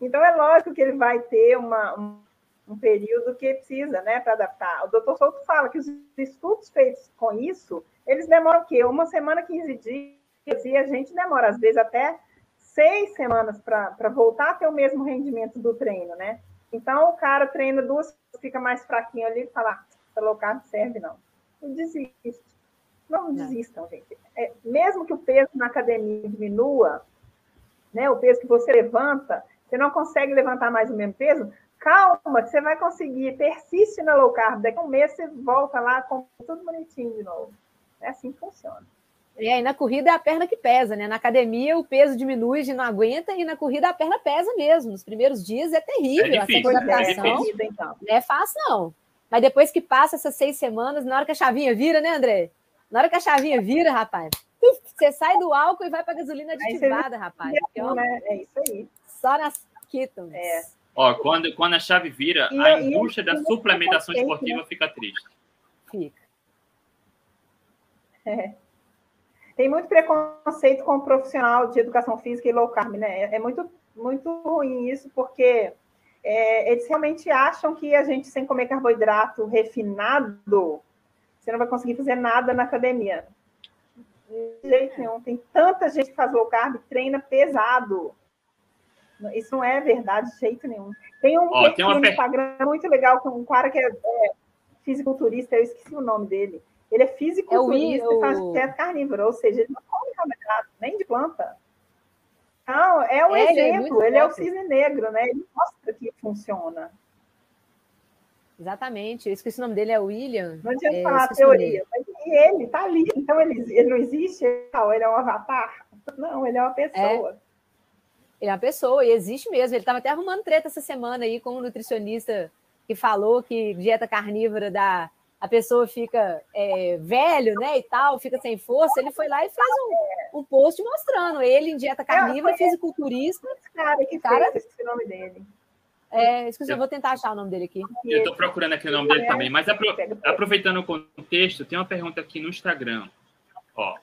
Então, é lógico que ele vai ter uma, um, um período que precisa, né, para adaptar. O doutor Souto fala que os estudos feitos com isso, eles demoram o quê? Uma semana, 15 dias, e a gente demora, às vezes, até seis semanas para voltar a ter o mesmo rendimento do treino, né? Então, o cara treina duas, fica mais fraquinho ali e fala, ah, low carb serve, não. E desiste. Não desistam, gente. É, mesmo que o peso na academia diminua, né, o peso que você levanta, você não consegue levantar mais o mesmo peso, calma, que você vai conseguir, persiste na low carb, daqui a um mês você volta lá com tudo bonitinho de novo. É assim que funciona. É, e na corrida é a perna que pesa, né? Na academia o peso diminui, e não aguenta, e na corrida a perna pesa mesmo. Nos primeiros dias é terrível é difícil, essa adaptação. É, então. não é fácil, não. Mas depois que passa essas seis semanas, na hora que a chavinha vira, né, André? Na hora que a chavinha vira, rapaz, você sai do álcool e vai para gasolina aditivada, rapaz. É, né? é isso aí. Só nas Kittens. É. Ó, quando, quando a chave vira, e, a indústria da suplementação esportiva né? fica triste. Fica. É. Tem muito preconceito com o profissional de educação física e low carb, né? É, é muito, muito ruim isso, porque é, eles realmente acham que a gente, sem comer carboidrato refinado, você não vai conseguir fazer nada na academia. De jeito nenhum. Tem tanta gente que faz low carb treina pesado. Isso não é verdade de jeito nenhum. Tem um Ó, tem uma... no Instagram muito legal com um cara que é, é fisiculturista, eu esqueci o nome dele. Ele é fisiculturista é o... e faz dieta carnívora, ou seja, ele não come carboidrato, nem de planta. Não, é um é, exemplo, ele é, ele é o cisne negro, né? Ele mostra que funciona. Exatamente, eu esqueci o nome dele, é William. Não adianta é, falar a teoria, mas ele está ali, então ele, ele não existe, ele é um avatar. Não, ele é uma pessoa. É. Ele é uma pessoa, e existe mesmo. Ele estava até arrumando treta essa semana aí com um nutricionista que falou que dieta carnívora dá. A pessoa fica é, velho, né, e tal, fica sem força. Ele foi lá e fez um, um post mostrando ele em dieta carnívora, é, fisiculturista. Cara, que cara, fez, esse nome dele. É, esqueci, eu vou tentar achar o nome dele aqui. Eu estou procurando aqui o nome dele também, mas apro aproveitando o contexto, tem uma pergunta aqui no Instagram. Ó,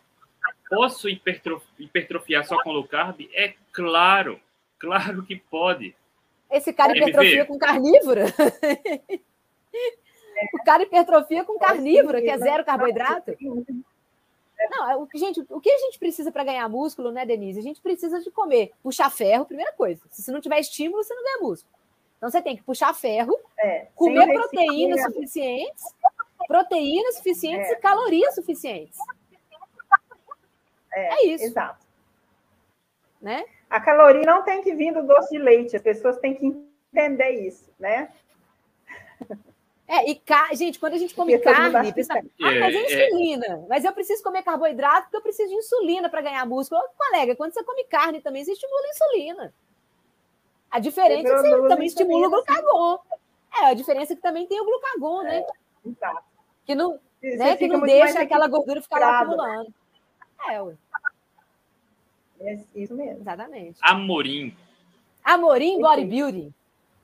posso hipertrofiar só com low carb? É claro, claro que pode. Esse cara hipertrofia com carnívora? o cara hipertrofia com carnívora, que é zero carboidrato? Não, é gente, o que a gente precisa para ganhar músculo, né, Denise? A gente precisa de comer, puxar ferro, primeira coisa. Se não tiver estímulo, você não ganha músculo. Então você tem que puxar ferro, é, comer proteínas suficientes, proteínas suficientes é. e calorias suficientes. É, é isso. Exato. Né? A caloria não tem que vir do doce de leite, as pessoas têm que entender isso, né? É, e ca... gente, quando a gente come carne, pensa, ah, mas é, é insulina. Mas eu preciso comer carboidrato porque eu preciso de insulina para ganhar músculo. Colega, quando você come carne também, você estimula a insulina. A diferença é que você também estimula o glucagon. É, a diferença é que também tem o glucagon, né? É, exato. Que não, né, que não deixa aquela gordura ficar lá acumulando. É, ué. É isso mesmo. Exatamente. Amorim. Amorim Bodybuilding.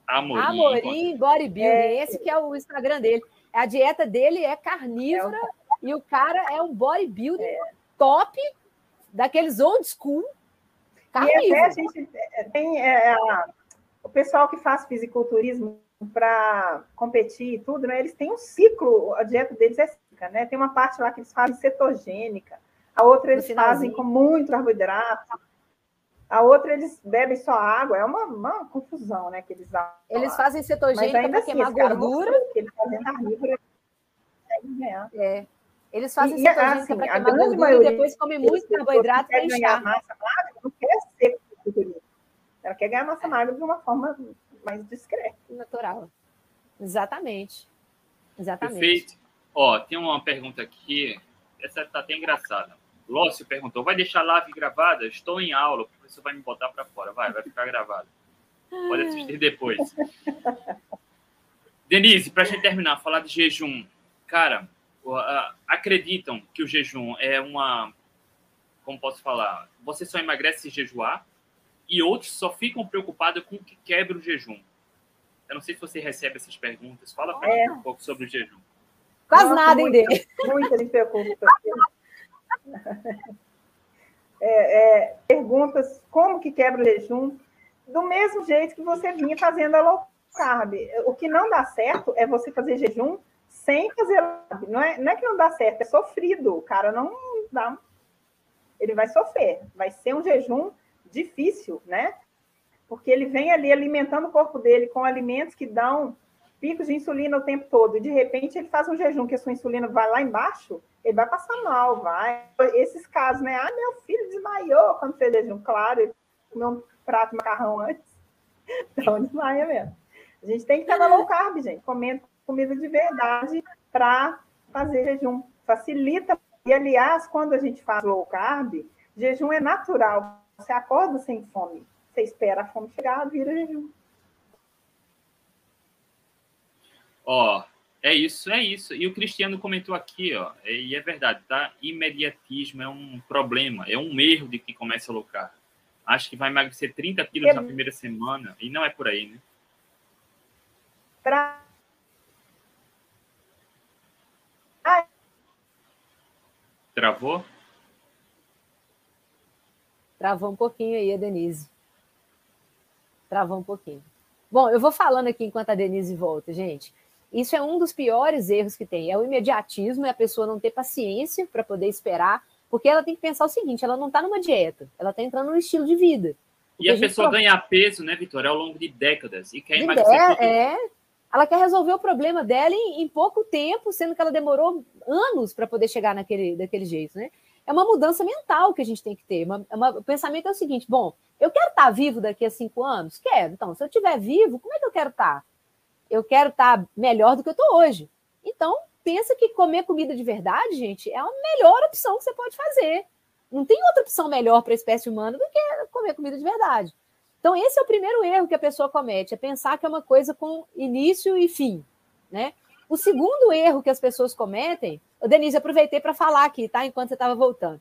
Amorim, Amorim Bodybuilding. É. Esse que é o Instagram dele. A dieta dele é carnívora é e o cara é um bodybuilding é. top, daqueles old school. Carnívoro. E até a gente tem é, o pessoal que faz fisiculturismo para competir e tudo, né? Eles têm um ciclo, a dieta deles é seca, né? Tem uma parte lá que eles fazem cetogênica, a outra eles fazem com muito carboidrato, a outra eles bebem só água, é uma, uma confusão, né? Que eles Eles fazem cetogênica para assim, queimar gordura. Eles fazem carnívoro, é. Eles fazem e, cetogênica assim, para queimar gordura e depois comem muito carboidrato para inchar. Massa magra, não quer ser ela quer ganhar massa magra de uma forma mais discreta. Natural. Exatamente. Exatamente. Perfeito. Ó, tem uma pergunta aqui, essa tá até engraçada. Lócio perguntou: vai deixar a live gravada? Estou em aula, o professor vai me botar para fora. Vai, vai ficar gravada. Pode assistir depois. Denise, para a gente terminar, falar de jejum. Cara, acreditam que o jejum é uma. Como posso falar? Você só emagrece se jejuar? E outros só ficam preocupados com o que quebra o jejum. Eu não sei se você recebe essas perguntas. Fala para é. um pouco sobre o jejum. Quase Nossa, nada, hein, dele. Muita gente pergunta. É, é, perguntas como que quebra o jejum, do mesmo jeito que você vinha fazendo a low carb. O que não dá certo é você fazer jejum sem fazer não é, não é que não dá certo, é sofrido. O cara não dá. Ele vai sofrer. Vai ser um jejum difícil, né? Porque ele vem ali alimentando o corpo dele com alimentos que dão picos de insulina o tempo todo, e de repente ele faz um jejum que a sua insulina vai lá embaixo, ele vai passar mal, vai. Esses casos, né? Ah, meu filho desmaiou quando fez jejum. Claro, ele comeu um prato de macarrão antes. Então desmaia mesmo. A gente tem que estar na low carb, gente, comendo comida de verdade para fazer jejum. Facilita. E, aliás, quando a gente faz low carb, jejum é natural. Você acorda sem fome. Você espera a fome chegar, vira jejum. Ó, é isso, é isso. E o Cristiano comentou aqui, ó, e é verdade, tá? Imediatismo é um problema, é um erro de quem começa a locar. Acho que vai emagrecer 30 quilos é... na primeira semana, e não é por aí, né? Pra... Travou? Travou um pouquinho aí a Denise. Travou um pouquinho. Bom, eu vou falando aqui enquanto a Denise volta, gente. Isso é um dos piores erros que tem. É o imediatismo, é a pessoa não ter paciência para poder esperar, porque ela tem que pensar o seguinte: ela não está numa dieta, ela está entrando num estilo de vida. E a, a pessoa pro... ganhar peso, né, Vitória, ao longo de décadas e quer de emagrecer. É, ela quer resolver o problema dela em, em, pouco tempo, sendo que ela demorou anos para poder chegar naquele, daquele jeito, né? É uma mudança mental que a gente tem que ter. Uma, uma, o pensamento é o seguinte: bom, eu quero estar vivo daqui a cinco anos? Quero. Então, se eu estiver vivo, como é que eu quero estar? Eu quero estar melhor do que eu estou hoje. Então, pensa que comer comida de verdade, gente, é a melhor opção que você pode fazer. Não tem outra opção melhor para a espécie humana do que comer comida de verdade. Então, esse é o primeiro erro que a pessoa comete, é pensar que é uma coisa com início e fim, né? O segundo erro que as pessoas cometem, Denise, aproveitei para falar aqui, tá? Enquanto você estava voltando.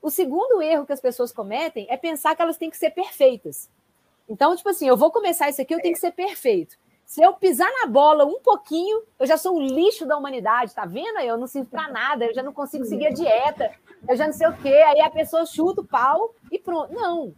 O segundo erro que as pessoas cometem é pensar que elas têm que ser perfeitas. Então, tipo assim, eu vou começar isso aqui, eu tenho que ser perfeito. Se eu pisar na bola um pouquinho, eu já sou o lixo da humanidade, tá vendo? Eu não sirvo para nada, eu já não consigo seguir a dieta, eu já não sei o quê. Aí a pessoa chuta o pau e pronto. Não,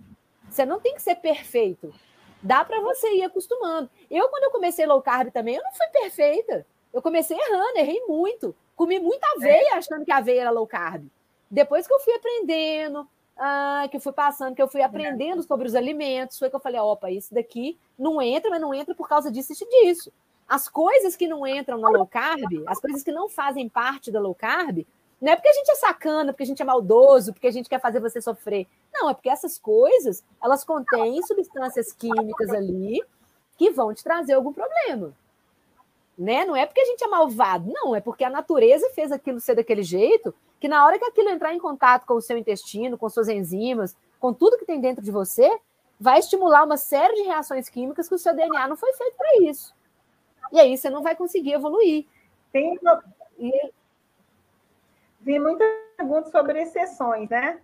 você não tem que ser perfeito. Dá para você ir acostumando. Eu, quando eu comecei low carb também, eu não fui perfeita. Eu comecei errando, errei muito. Comi muita aveia achando que a aveia era low carb. Depois que eu fui aprendendo, ah, que eu fui passando, que eu fui aprendendo sobre os alimentos, foi que eu falei, opa, isso daqui não entra, mas não entra por causa disso e disso. As coisas que não entram na low carb, as coisas que não fazem parte da low carb, não é porque a gente é sacana, porque a gente é maldoso, porque a gente quer fazer você sofrer. Não, é porque essas coisas, elas contêm substâncias químicas ali que vão te trazer algum problema. Né? Não é porque a gente é malvado, não, é porque a natureza fez aquilo ser daquele jeito, que na hora que aquilo entrar em contato com o seu intestino, com suas enzimas, com tudo que tem dentro de você, vai estimular uma série de reações químicas que o seu DNA não foi feito para isso. E aí você não vai conseguir evoluir. Tem, e, vi muitas perguntas sobre exceções, né?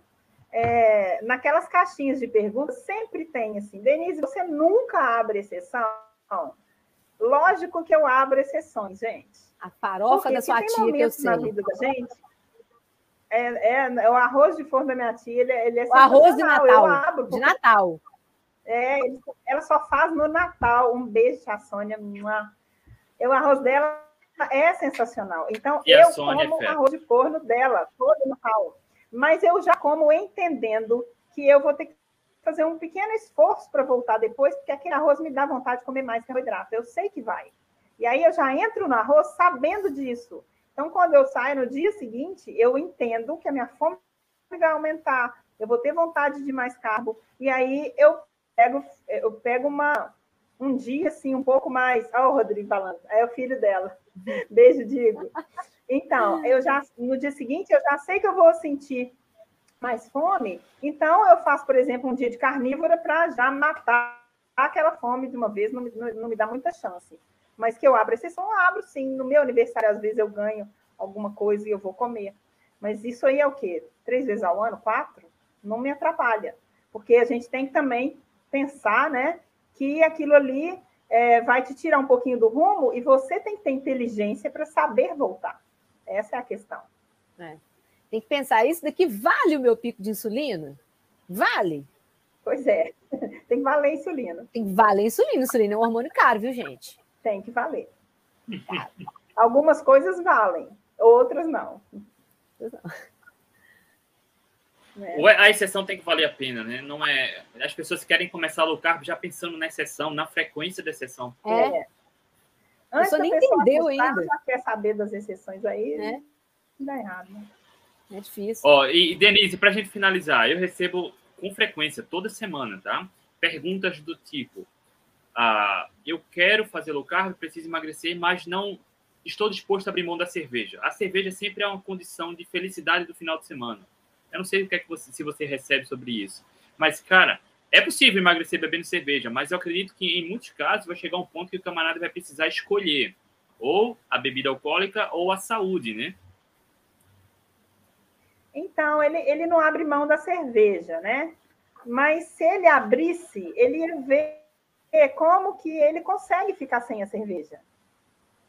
É, naquelas caixinhas de perguntas, sempre tem assim, Denise, você nunca abre exceção? Lógico que eu abro exceções, gente. A farofa Porque da sua tia que eu sei. Na vida da gente, é, é, é, o arroz de forno da minha tia, ele, ele é O arroz de Natal. Abro, de Natal. É, ela só faz no Natal. Um beijo, tia Sônia. O arroz dela é sensacional. Então, e eu como é arroz de forno dela, todo Natal. Mas eu já como entendendo que eu vou ter que fazer um pequeno esforço para voltar depois, porque aquele arroz me dá vontade de comer mais carboidrato. Eu sei que vai. E aí eu já entro no arroz sabendo disso. Então, quando eu saio no dia seguinte, eu entendo que a minha fome vai aumentar, eu vou ter vontade de mais carbo. E aí eu pego, eu pego uma, um dia assim, um pouco mais. Olha o Rodrigo falando, é o filho dela. Beijo, Digo. Então, eu já no dia seguinte eu já sei que eu vou sentir mais fome, então eu faço, por exemplo, um dia de carnívora para já matar aquela fome de uma vez, não, não, não, me dá muita chance. Mas que eu abro exceção, eu abro sim. No meu aniversário, às vezes eu ganho alguma coisa e eu vou comer. Mas isso aí é o quê? Três vezes ao ano? Quatro? Não me atrapalha. Porque a gente tem que também pensar, né? Que aquilo ali é, vai te tirar um pouquinho do rumo e você tem que ter inteligência para saber voltar. Essa é a questão. É. Tem que pensar, isso daqui vale o meu pico de insulina? Vale? Pois é, tem que valer insulina. Tem que valer insulina. Insulina é um hormônio caro, viu, gente? Tem que valer. Algumas coisas valem, outras não. É. A exceção tem que valer a pena, né? Não é. As pessoas querem começar low carb já pensando na exceção, na frequência da exceção. É. A pessoa nem entendeu ainda. Já quer saber das exceções aí, é. dá errado. Né? É difícil. Ó, e Denise, para a gente finalizar, eu recebo com frequência, toda semana, tá? Perguntas do tipo: ah, eu quero fazer low carb, preciso emagrecer, mas não estou disposto a abrir mão da cerveja. A cerveja sempre é uma condição de felicidade do final de semana. Eu não sei o que é que você, se você recebe sobre isso, mas cara, é possível emagrecer bebendo cerveja, mas eu acredito que em muitos casos vai chegar um ponto que o camarada vai precisar escolher ou a bebida alcoólica ou a saúde, né? Então, ele, ele não abre mão da cerveja, né? Mas se ele abrisse, ele ia ver como que ele consegue ficar sem a cerveja.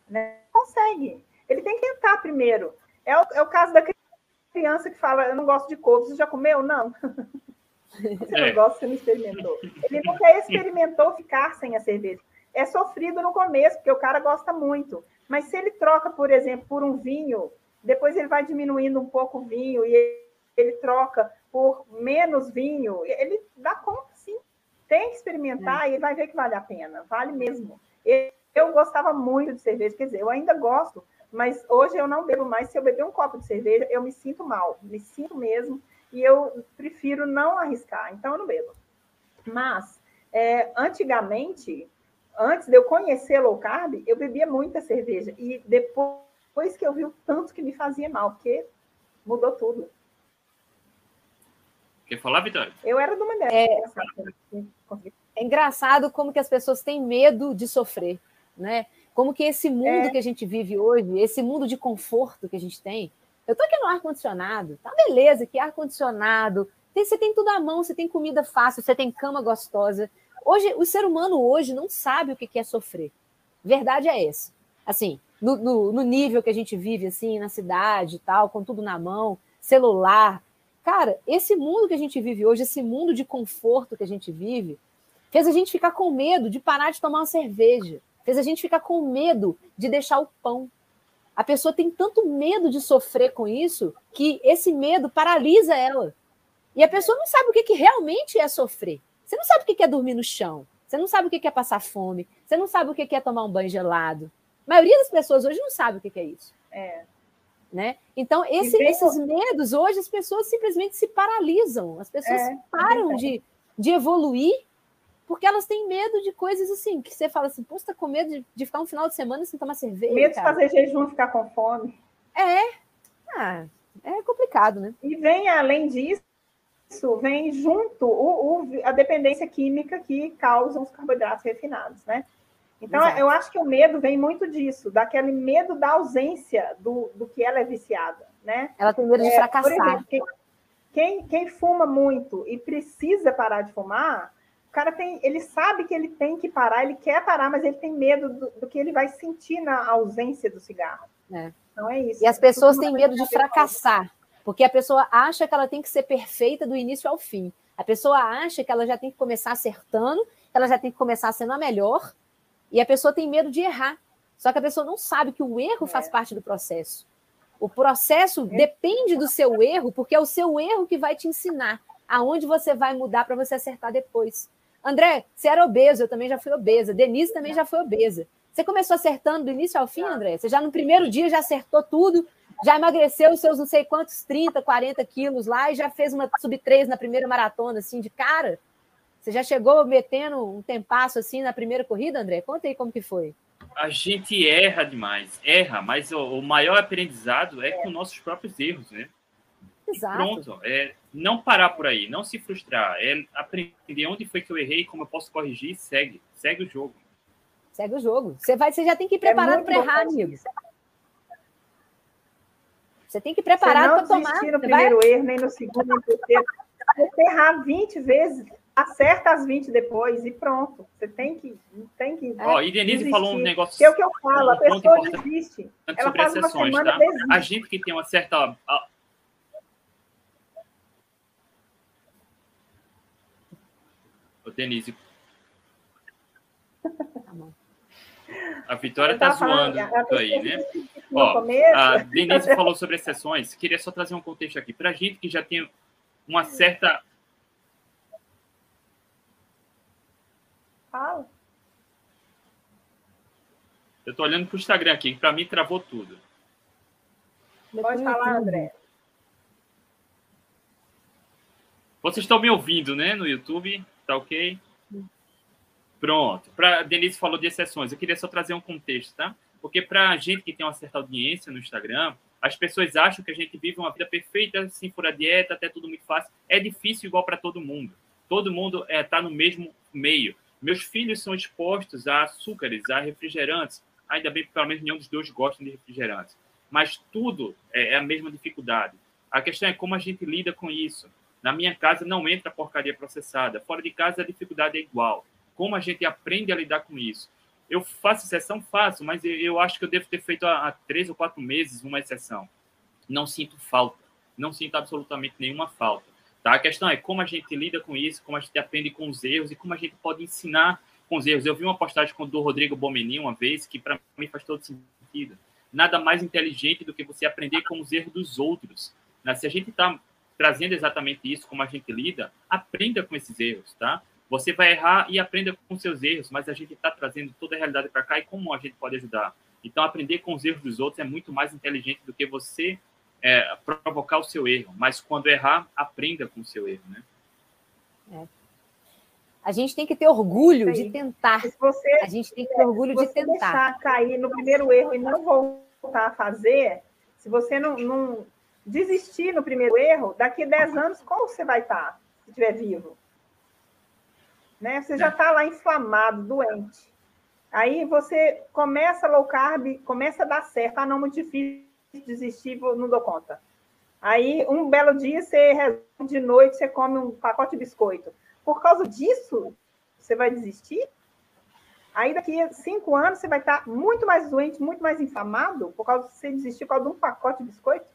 Né? Consegue. Ele tem que tentar primeiro. É o, é o caso da criança que fala, eu não gosto de couve, você já comeu? Não. Você é. não gosta, você não experimentou. Ele nunca experimentou ficar sem a cerveja. É sofrido no começo, porque o cara gosta muito. Mas se ele troca, por exemplo, por um vinho, depois ele vai diminuindo um pouco o vinho e ele troca por menos vinho, ele dá conta, sim. Tem que experimentar é. e vai ver que vale a pena. Vale mesmo. Eu gostava muito de cerveja, quer dizer, eu ainda gosto, mas hoje eu não bebo mais. Se eu beber um copo de cerveja, eu me sinto mal, me sinto mesmo, e eu prefiro não arriscar, então eu não bebo. Mas, é, antigamente, antes de eu conhecer low carb, eu bebia muita cerveja, e depois que eu vi o tanto que me fazia mal, porque mudou tudo. Quer falar, Vitória? Eu era de uma dessas. É, é engraçado como que as pessoas têm medo de sofrer, né? Como que esse mundo é. que a gente vive hoje, esse mundo de conforto que a gente tem, eu tô aqui no ar-condicionado, tá beleza, que ar-condicionado, você tem tudo à mão, você tem comida fácil, você tem cama gostosa. Hoje, o ser humano hoje não sabe o que é sofrer. Verdade é essa. Assim, no, no, no nível que a gente vive, assim, na cidade e tal, com tudo na mão, celular. Cara, esse mundo que a gente vive hoje, esse mundo de conforto que a gente vive, fez a gente ficar com medo de parar de tomar uma cerveja fez a gente ficar com medo de deixar o pão. A pessoa tem tanto medo de sofrer com isso que esse medo paralisa ela. E a pessoa não sabe o que, que realmente é sofrer. Você não sabe o que é dormir no chão. Você não sabe o que é passar fome. Você não sabe o que é tomar um banho gelado. A maioria das pessoas hoje não sabe o que é isso. É. Né? Então, esse, esses medos, hoje, as pessoas simplesmente se paralisam. As pessoas é, param é de, de evoluir porque elas têm medo de coisas assim, que você fala assim, pô, você tá com medo de, de ficar um final de semana sem tomar cerveja. Medo cara. de fazer jejum e ficar com fome. É. Ah, é complicado, né? E vem, além disso, vem junto o, o, a dependência química que causam os carboidratos refinados, né? Então, Exato. eu acho que o medo vem muito disso, daquele medo da ausência do, do que ela é viciada, né? Ela tem medo de é, fracassar. Por exemplo, quem, quem, quem fuma muito e precisa parar de fumar, o cara tem, ele sabe que ele tem que parar, ele quer parar, mas ele tem medo do, do que ele vai sentir na ausência do cigarro. É. Então é isso. E as pessoas têm medo de fracassar, porque a pessoa acha que ela tem que ser perfeita do início ao fim. A pessoa acha que ela já tem que começar acertando, ela já tem que começar sendo a melhor, e a pessoa tem medo de errar. Só que a pessoa não sabe que o erro é. faz parte do processo. O processo é. depende do seu erro, porque é o seu erro que vai te ensinar aonde você vai mudar para você acertar depois. André, você era obeso, eu também já fui obesa. Denise também já foi obesa. Você começou acertando do início ao fim, André? Você já no primeiro dia já acertou tudo, já emagreceu os seus não sei quantos, 30, 40 quilos lá e já fez uma sub-3 na primeira maratona, assim, de cara? Você já chegou metendo um tempasso assim na primeira corrida, André? Conta aí como que foi. A gente erra demais, erra, mas o, o maior aprendizado é com nossos próprios erros, né? Exato. Pronto, é não parar por aí, não se frustrar, é aprender onde foi que eu errei, como eu posso corrigir, segue, segue o jogo. Segue o jogo. Você vai, você já tem que ir é preparado é para errar, amigo. Você tem que ir preparado para tomar. Não no primeiro vai... erro, nem no segundo, nem no terceiro. Você errar 20 vezes, acerta as 20 depois e pronto. Você tem que. Tem que Ó, e Denise desistir. falou um negócio. Que é o que eu falo, um a pessoa desiste. Ela faz as sessões, tá? A gente que tem uma certa Denise. Tá a Vitória está zoando aí, né? Ó, a Denise falou sobre exceções. Queria só trazer um contexto aqui. Para a gente que já tem uma certa. Fala. Eu estou olhando para o Instagram aqui, que para mim travou tudo. Pode falar, André. Vocês estão me ouvindo, né, no YouTube? Tá ok? Pronto. Para Denise falou de exceções. Eu queria só trazer um contexto, tá? Porque para a gente que tem uma certa audiência no Instagram, as pessoas acham que a gente vive uma vida perfeita, assim, por a dieta, até tudo muito fácil. É difícil igual para todo mundo. Todo mundo está é, tá no mesmo meio. Meus filhos são expostos a açúcares, a refrigerantes. Ainda bem que pelo menos nenhum dos dois gostam de refrigerantes. Mas tudo é, é a mesma dificuldade. A questão é como a gente lida com isso. Na minha casa não entra porcaria processada. Fora de casa a dificuldade é igual. Como a gente aprende a lidar com isso? Eu faço exceção? Faço, mas eu acho que eu devo ter feito há três ou quatro meses uma exceção. Não sinto falta. não sinto absolutamente nenhuma falta. Tá? A questão é como a gente lida com isso, como a gente aprende com os erros e como a gente pode ensinar com os erros. Eu vi uma postagem do Rodrigo Bomeni uma vez que para mim faz todo sentido. Nada mais inteligente do que você aprender com os erros dos outros. Né? Se a gente está trazendo exatamente isso, como a gente lida, aprenda com esses erros, tá? Você vai errar e aprenda com seus erros, mas a gente está trazendo toda a realidade para cá e como a gente pode ajudar. Então, aprender com os erros dos outros é muito mais inteligente do que você é, provocar o seu erro. Mas quando errar, aprenda com o seu erro, né? É. A gente tem que ter orgulho de tentar. Se você, a gente tem que ter orgulho de tentar. deixar cair no primeiro erro e não voltar a fazer, se você não, não desistir no primeiro erro, daqui a 10 anos, como você vai estar, se estiver vivo? Né? Você já está lá inflamado, doente. Aí você começa low carb, começa a dar certo. Ah, não, muito difícil desistir, não dou conta. Aí, um belo dia, você de noite, você come um pacote de biscoito. Por causa disso, você vai desistir? Aí, daqui a cinco anos, você vai estar muito mais doente, muito mais inflamado, por causa de você desistir por causa de um pacote de biscoito?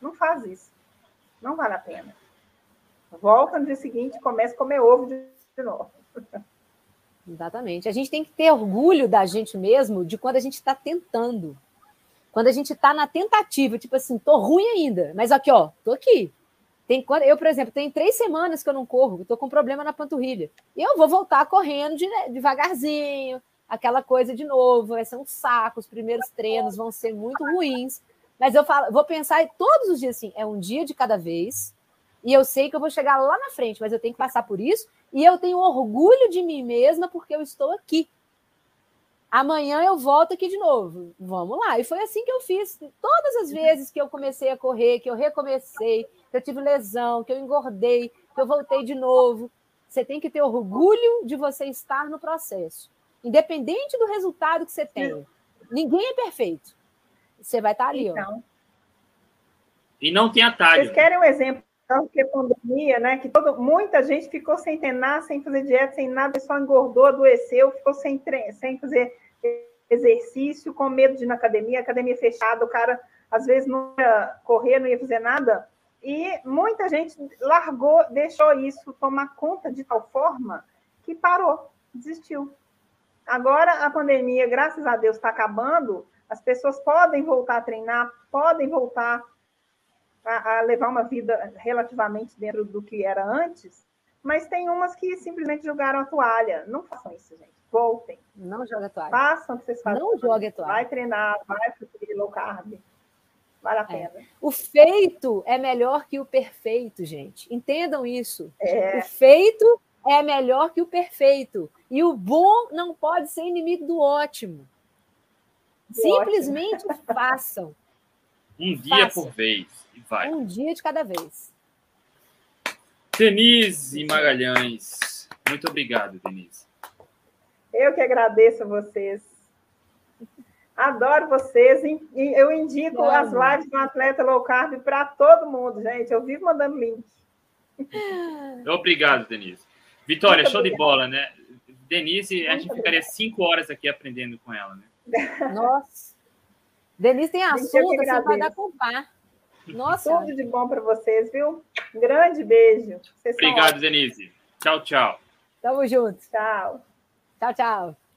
Não faz isso. Não vale a pena. Volta no dia seguinte e começa a comer ovo de novo. Exatamente. A gente tem que ter orgulho da gente mesmo de quando a gente está tentando. Quando a gente está na tentativa, tipo assim, tô ruim ainda, mas aqui, ó, tô aqui. Tem, eu, por exemplo, tem três semanas que eu não corro, estou com problema na panturrilha. E eu vou voltar correndo de, devagarzinho, aquela coisa de novo, vai ser um saco, os primeiros treinos vão ser muito ruins. Mas eu falo, vou pensar todos os dias assim, é um dia de cada vez, e eu sei que eu vou chegar lá na frente, mas eu tenho que passar por isso, e eu tenho orgulho de mim mesma porque eu estou aqui. Amanhã eu volto aqui de novo. Vamos lá. E foi assim que eu fiz. Todas as vezes que eu comecei a correr, que eu recomecei, que eu tive lesão, que eu engordei, que eu voltei de novo. Você tem que ter orgulho de você estar no processo. Independente do resultado que você tenha. Ninguém é perfeito. Você vai estar ali, então, ó. E não tem atalho. Vocês querem um exemplo que a pandemia, né? Que todo, muita gente ficou sem treinar, sem fazer dieta, sem nada, só engordou, adoeceu, ficou sem, sem fazer exercício, com medo de ir na academia, academia fechada, o cara às vezes não ia correr, não ia fazer nada. E muita gente largou, deixou isso tomar conta de tal forma que parou, desistiu. Agora a pandemia, graças a Deus, está acabando, as pessoas podem voltar a treinar, podem voltar a, a, levar uma vida relativamente dentro do que era antes, mas tem umas que simplesmente jogaram a toalha. Não façam isso, gente. Voltem. Não joga a toalha. Façam o que vocês fazem. Não jogue a toalha. Vai treinar, vai fazer low carb. Vale a é. pena. É. O feito é melhor que o perfeito, gente. Entendam isso. É. O feito é melhor que o perfeito. E o bom não pode ser inimigo do ótimo. Do Simplesmente ótimo. façam. Um dia façam. por vez. E vai. Um dia de cada vez. Denise Magalhães. Muito obrigado, Denise. Eu que agradeço a vocês. Adoro vocês. Eu indico Bom. as lives do Atleta Low Carb para todo mundo, gente. Eu vivo mandando link. Obrigado, Denise. Vitória, Muito show obrigado. de bola, né? Denise, a gente ficaria cinco horas aqui aprendendo com ela, né? Nossa. Denise tem assunto, você vai dar com par. Nossa. Tudo de bom para vocês, viu? Um grande beijo. Vocês Obrigado, Denise. Tchau, tchau. Tamo junto. Tchau. Tchau, tchau.